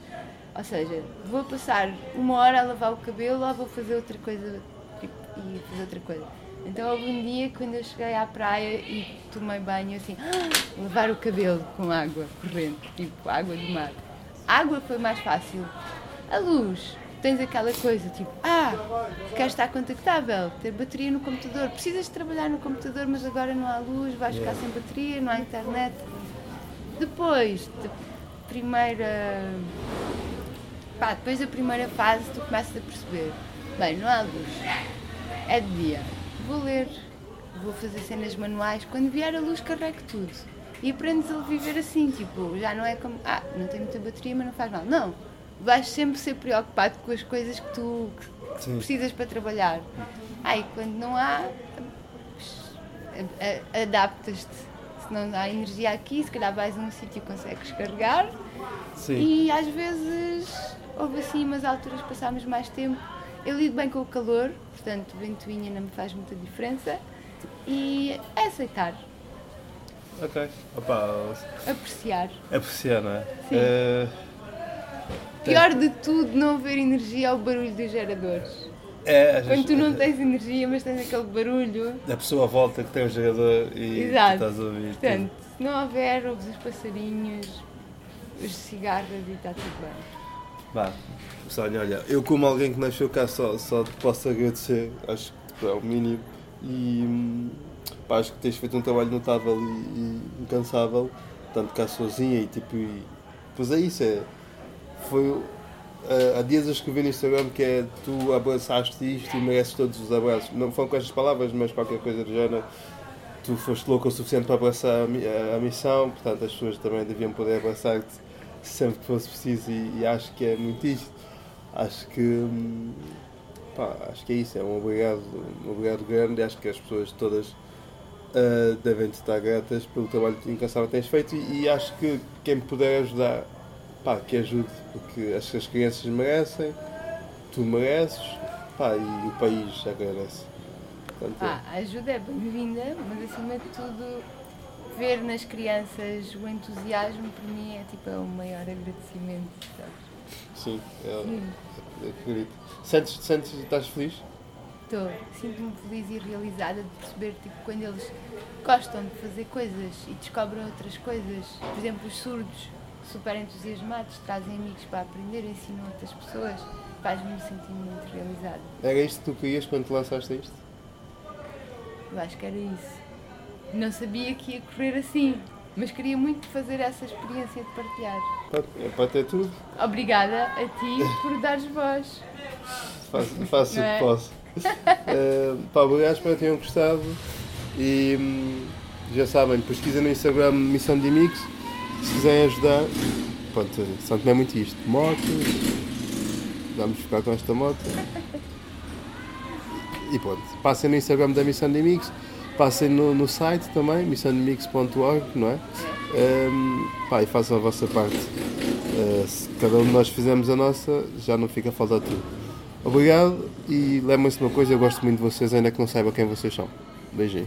[SPEAKER 2] Ou seja, vou passar uma hora a lavar o cabelo ou vou fazer outra coisa tipo, e fazer outra coisa. Então houve um dia quando eu cheguei à praia e tomei banho assim, "Ah, lavar o cabelo com água corrente, tipo água do mar. A água foi mais fácil. A luz, tens aquela coisa tipo, ah, queres estar contactável, ter bateria no computador, precisas de trabalhar no computador, mas agora não há luz, vais ficar sem bateria, não há internet. Depois, de primeira. Pá, depois da primeira fase tu começas a perceber, bem, não há luz, é de dia, vou ler, vou fazer cenas manuais, quando vier a luz carrego tudo. E aprendes a viver assim, tipo, já não é como, ah, não tenho muita bateria, mas não faz mal. Não, vais sempre ser preocupado com as coisas que tu que precisas para trabalhar. Ai, quando não há, adaptas-te. Se não há energia aqui, se calhar vais a um sítio e consegues carregar.
[SPEAKER 1] Sim.
[SPEAKER 2] E às vezes houve assim umas alturas que passámos mais tempo. Eu lido bem com o calor, portanto, ventoinha não me faz muita diferença. E é aceitar,
[SPEAKER 1] Ok. Opá,
[SPEAKER 2] apreciar.
[SPEAKER 1] apreciar, não é?
[SPEAKER 2] Sim.
[SPEAKER 1] Eh,
[SPEAKER 2] Pior de tudo, não haver energia é o barulho dos geradores.
[SPEAKER 1] é,
[SPEAKER 2] Quando tu não tens energia, mas tens aquele barulho.
[SPEAKER 1] A pessoa à volta que tem o jogador e
[SPEAKER 2] Exato.
[SPEAKER 1] estás a ouvir.
[SPEAKER 2] Portanto, se não houver, ouves os passarinhos, os cigarros e está tudo bem.
[SPEAKER 1] Vá, Sónia, olha, eu como alguém que nasceu cá só, só te posso agradecer, acho que é o mínimo, e hum, pá, acho que tens feito um trabalho notável e, e incansável, tanto cá sozinha e tipo, e, pois é isso, é, foi, há dias eu escrevi no Instagram que é, tu abraçaste isto e mereces todos os abraços, não foram com estas palavras, mas qualquer coisa do género, tu foste louco o suficiente para abraçar a, a- a missão, portanto as pessoas também deviam poder abraçar-te sempre que fosse preciso e, e acho que é muito isto. Acho que hum, pá, acho que é isso, é um obrigado, um obrigado grande, acho que as pessoas todas ah, devem estar gratas pelo trabalho incansável que tens feito e, e acho que quem puder ajudar, pá, que ajude, porque acho que as crianças merecem, tu mereces, pá, e o país agradece. Portanto,
[SPEAKER 2] Pá, a ajuda é bem-vinda, mas acima de tudo, ver nas crianças o entusiasmo, para mim, é tipo é o maior agradecimento. sabes?
[SPEAKER 1] sim, é,
[SPEAKER 2] Sim.
[SPEAKER 1] é, acredito. Sentes, sentes, estás feliz?
[SPEAKER 2] Estou, sinto-me feliz e realizada de perceber tipo, quando eles gostam de fazer coisas e descobrem outras coisas. Por exemplo, os surdos, super entusiasmados, trazem amigos para aprender, ensinam outras pessoas. Faz-me sentir muito realizada.
[SPEAKER 1] Era isto que tu querias quando te lançaste isto?
[SPEAKER 2] Eu acho que era isso. Não sabia que ia correr assim, mas queria muito fazer essa experiência de partilhar.
[SPEAKER 1] É para ter tudo.
[SPEAKER 2] Obrigada a ti por dares voz.
[SPEAKER 1] Faço, faço o
[SPEAKER 2] Não é?
[SPEAKER 1] que posso. Uh, pá, obrigado, espero que tenham gostado. E hum, já sabem, pesquisa no Instagram Missão de Amigos. Se quiserem ajudar, pronto, Santo não é muito isto. Moto, vamos ficar com esta moto. E pronto, passem no Instagram da Missão de Amigos, passem no, no site também, missãodeamigos.org, não é? Um, pá, e façam a vossa parte. Uh, se cada um de nós fizermos a nossa, já não fica a faltar tudo. Obrigado e lembrem-se de uma coisa, eu gosto muito de vocês, ainda que não saiba quem vocês são. Beijinhos.